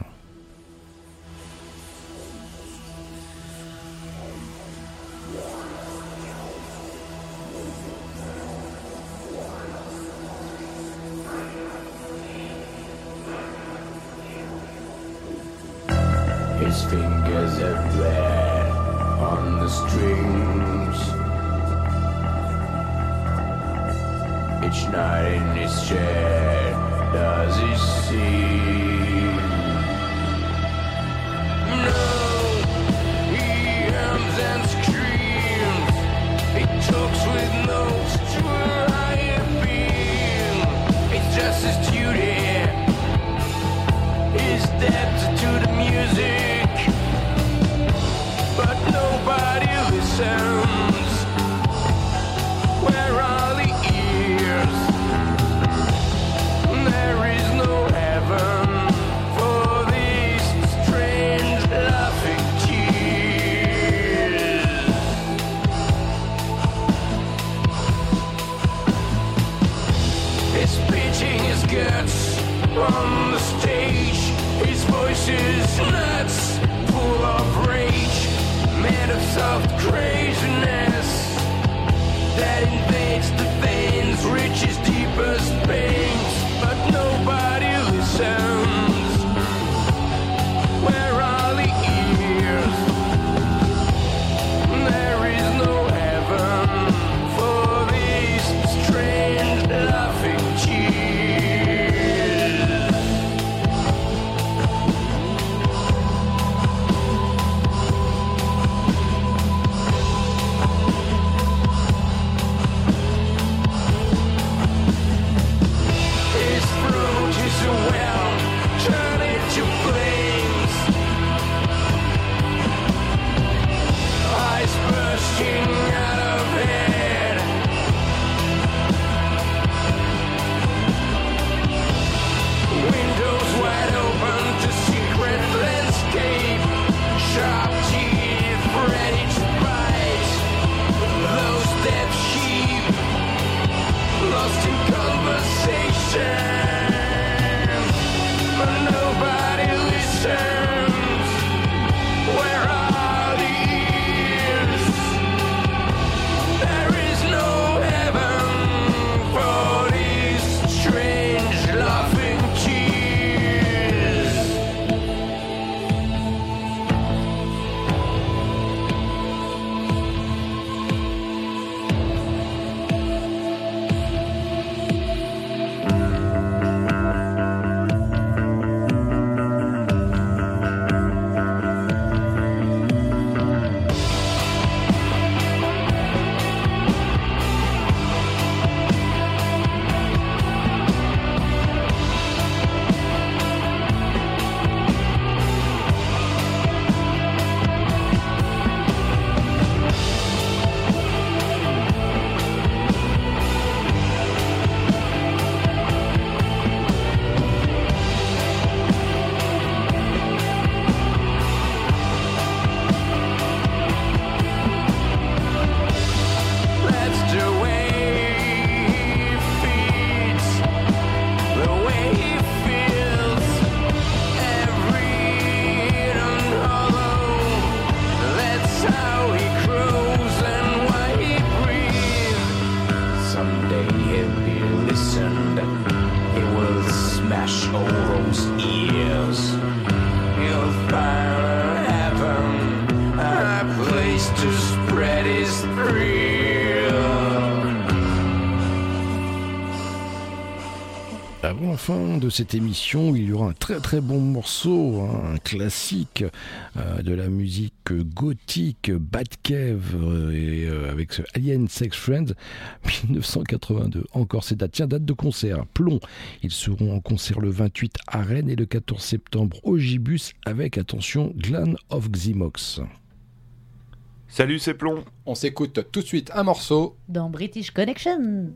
Speaker 1: de cette émission, il y aura un très très bon morceau, hein, un classique euh, de la musique gothique, Batcave, euh, et euh, avec ce Alien Sex Friends, 1982. Encore ces dates. Tiens, date de concert, plomb. Ils seront en concert le 28 à Rennes et le 14 septembre au Gibus avec, attention, Glan of Xymox.
Speaker 30: Salut, c'est Plomb.
Speaker 28: On s'écoute tout de suite un morceau
Speaker 24: dans British Connection.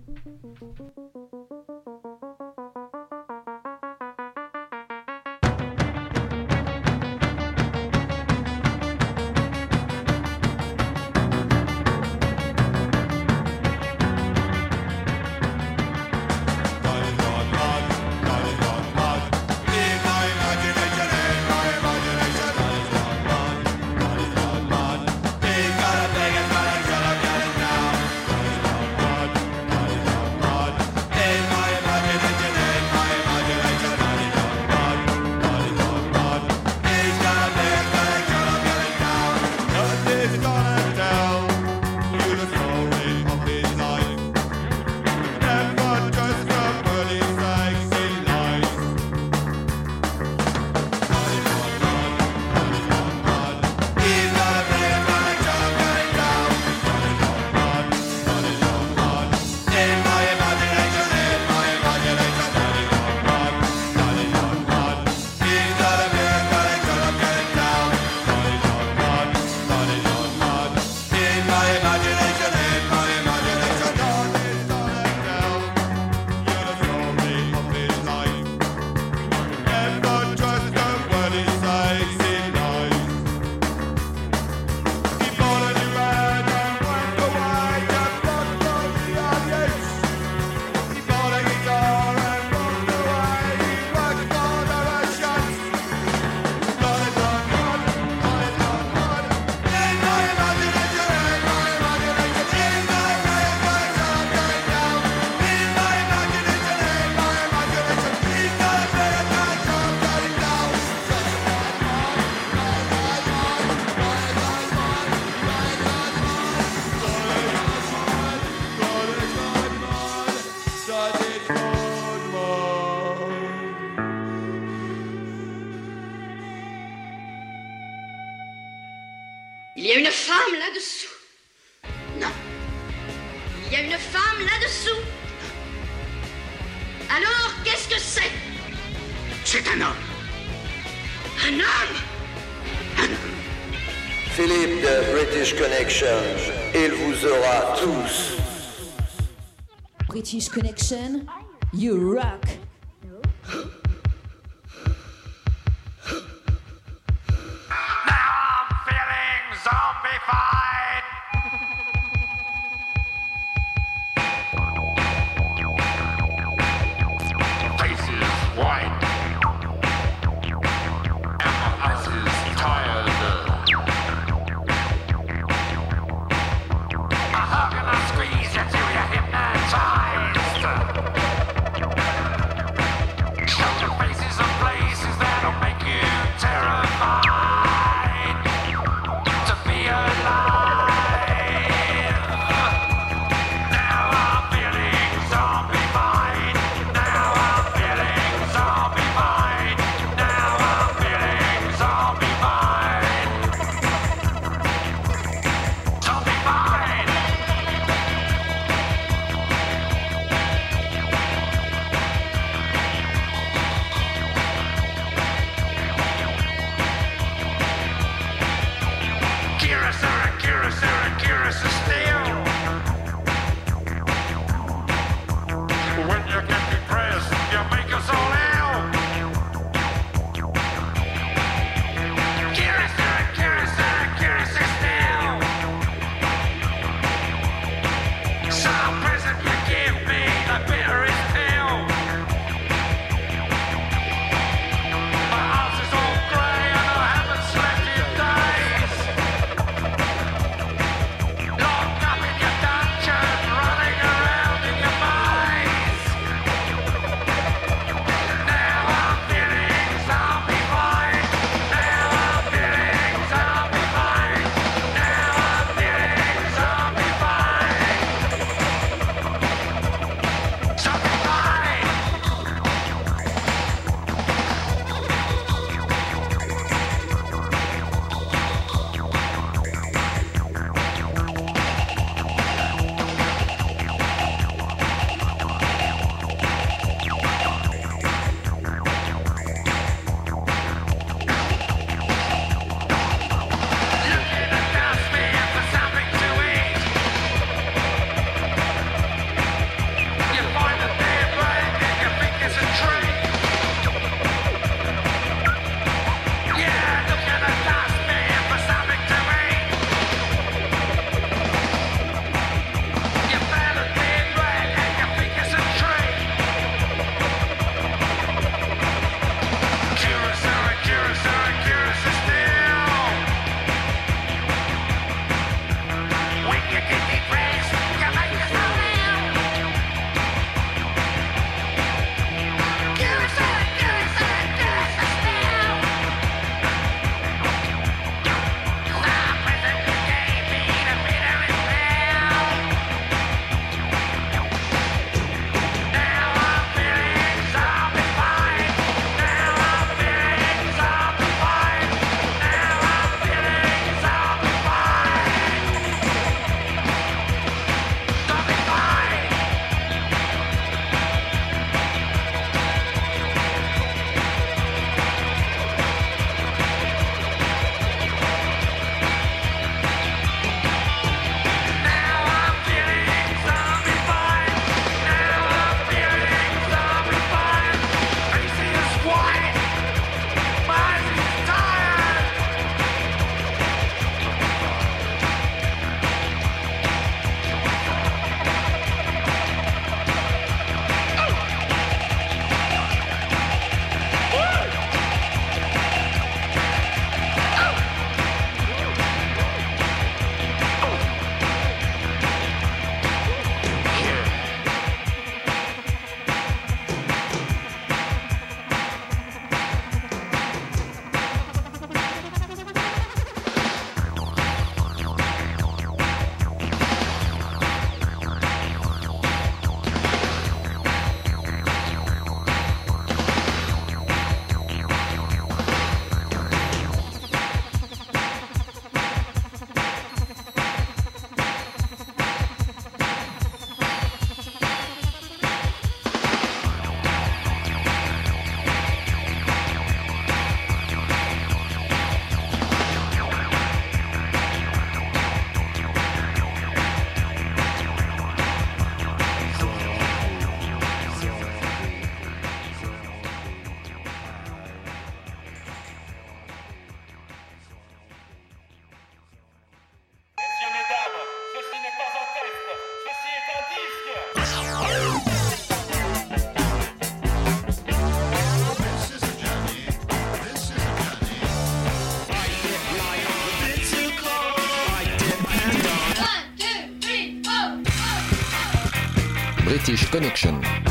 Speaker 3: British
Speaker 26: British Connection.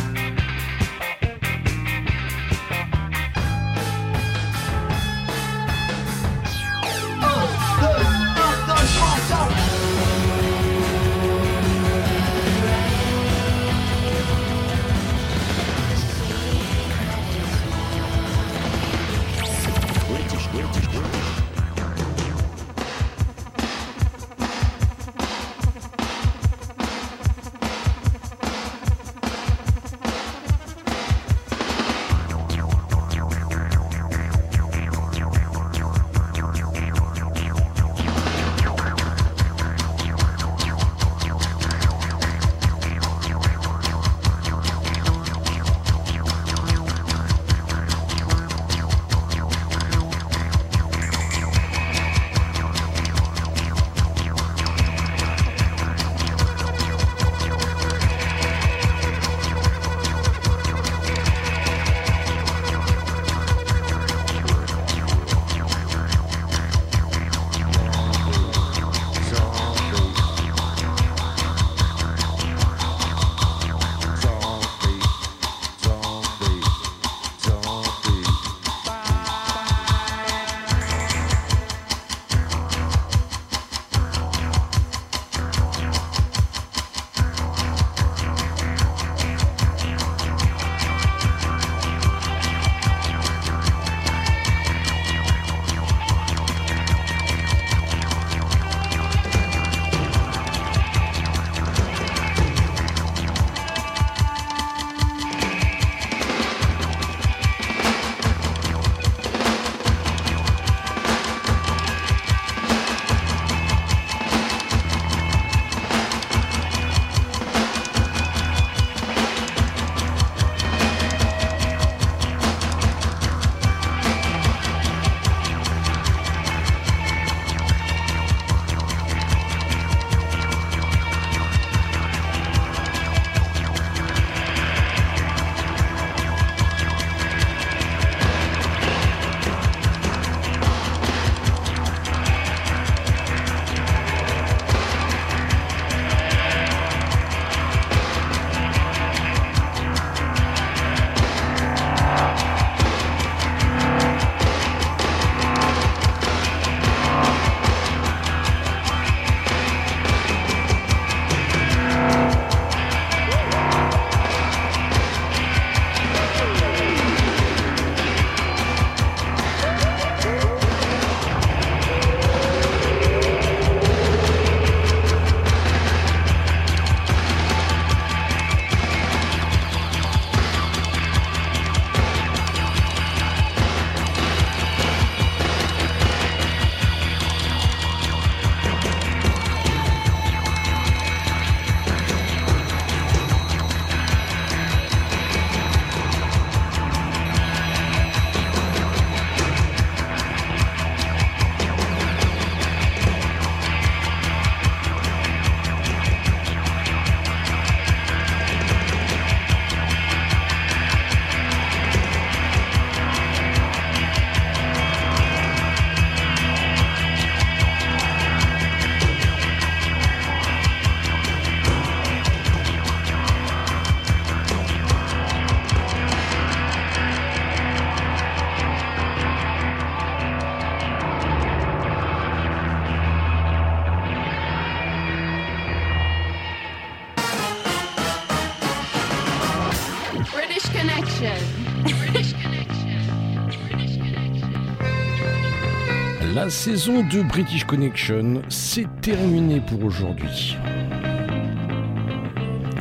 Speaker 1: La saison de British Connection, c'est terminé pour aujourd'hui.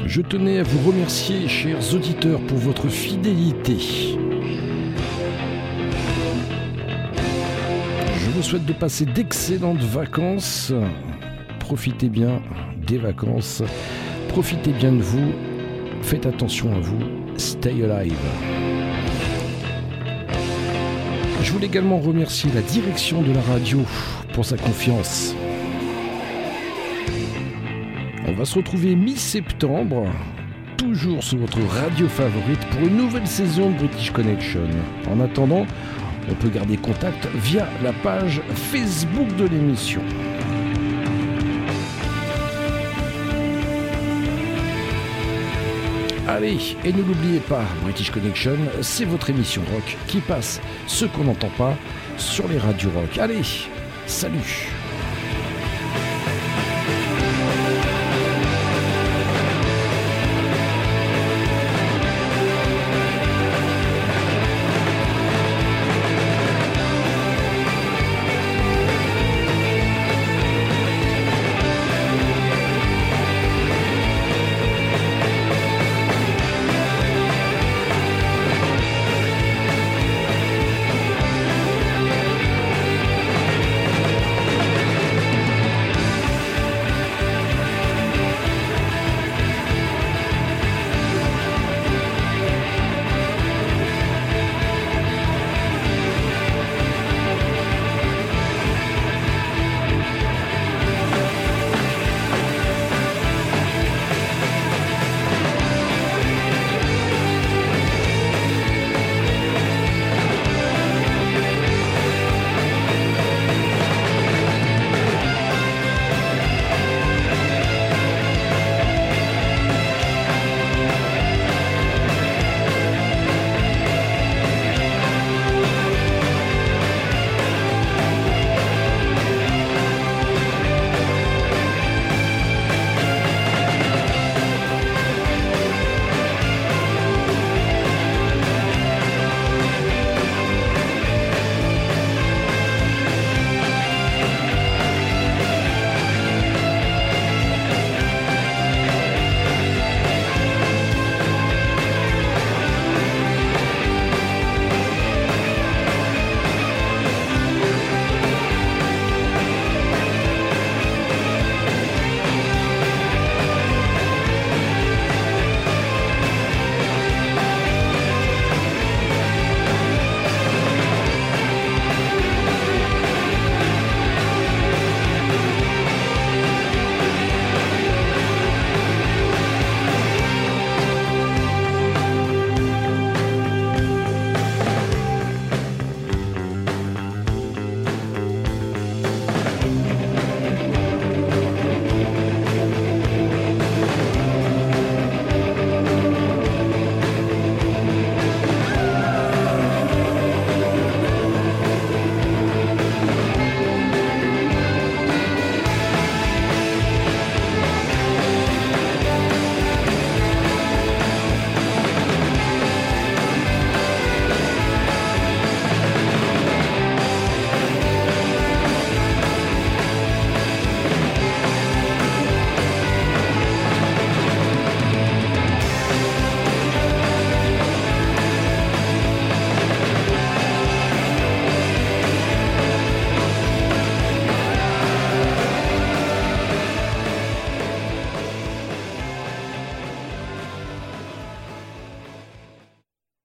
Speaker 1: Je tenais à vous remercier, chers auditeurs, pour votre fidélité. Je vous souhaite de passer d'excellentes vacances. Profitez bien des vacances. Profitez bien de vous. Faites attention à vous. Stay alive. Je voulais également remercier la direction de la radio pour sa confiance. On va se retrouver mi-septembre, toujours sur votre radio favorite pour une nouvelle saison de British Connection. En attendant, on peut garder contact via la page Facebook de l'émission. Allez, et ne l'oubliez pas, British Connection, c'est votre émission rock qui passe ce qu'on n'entend pas sur les radios rock. Allez, salut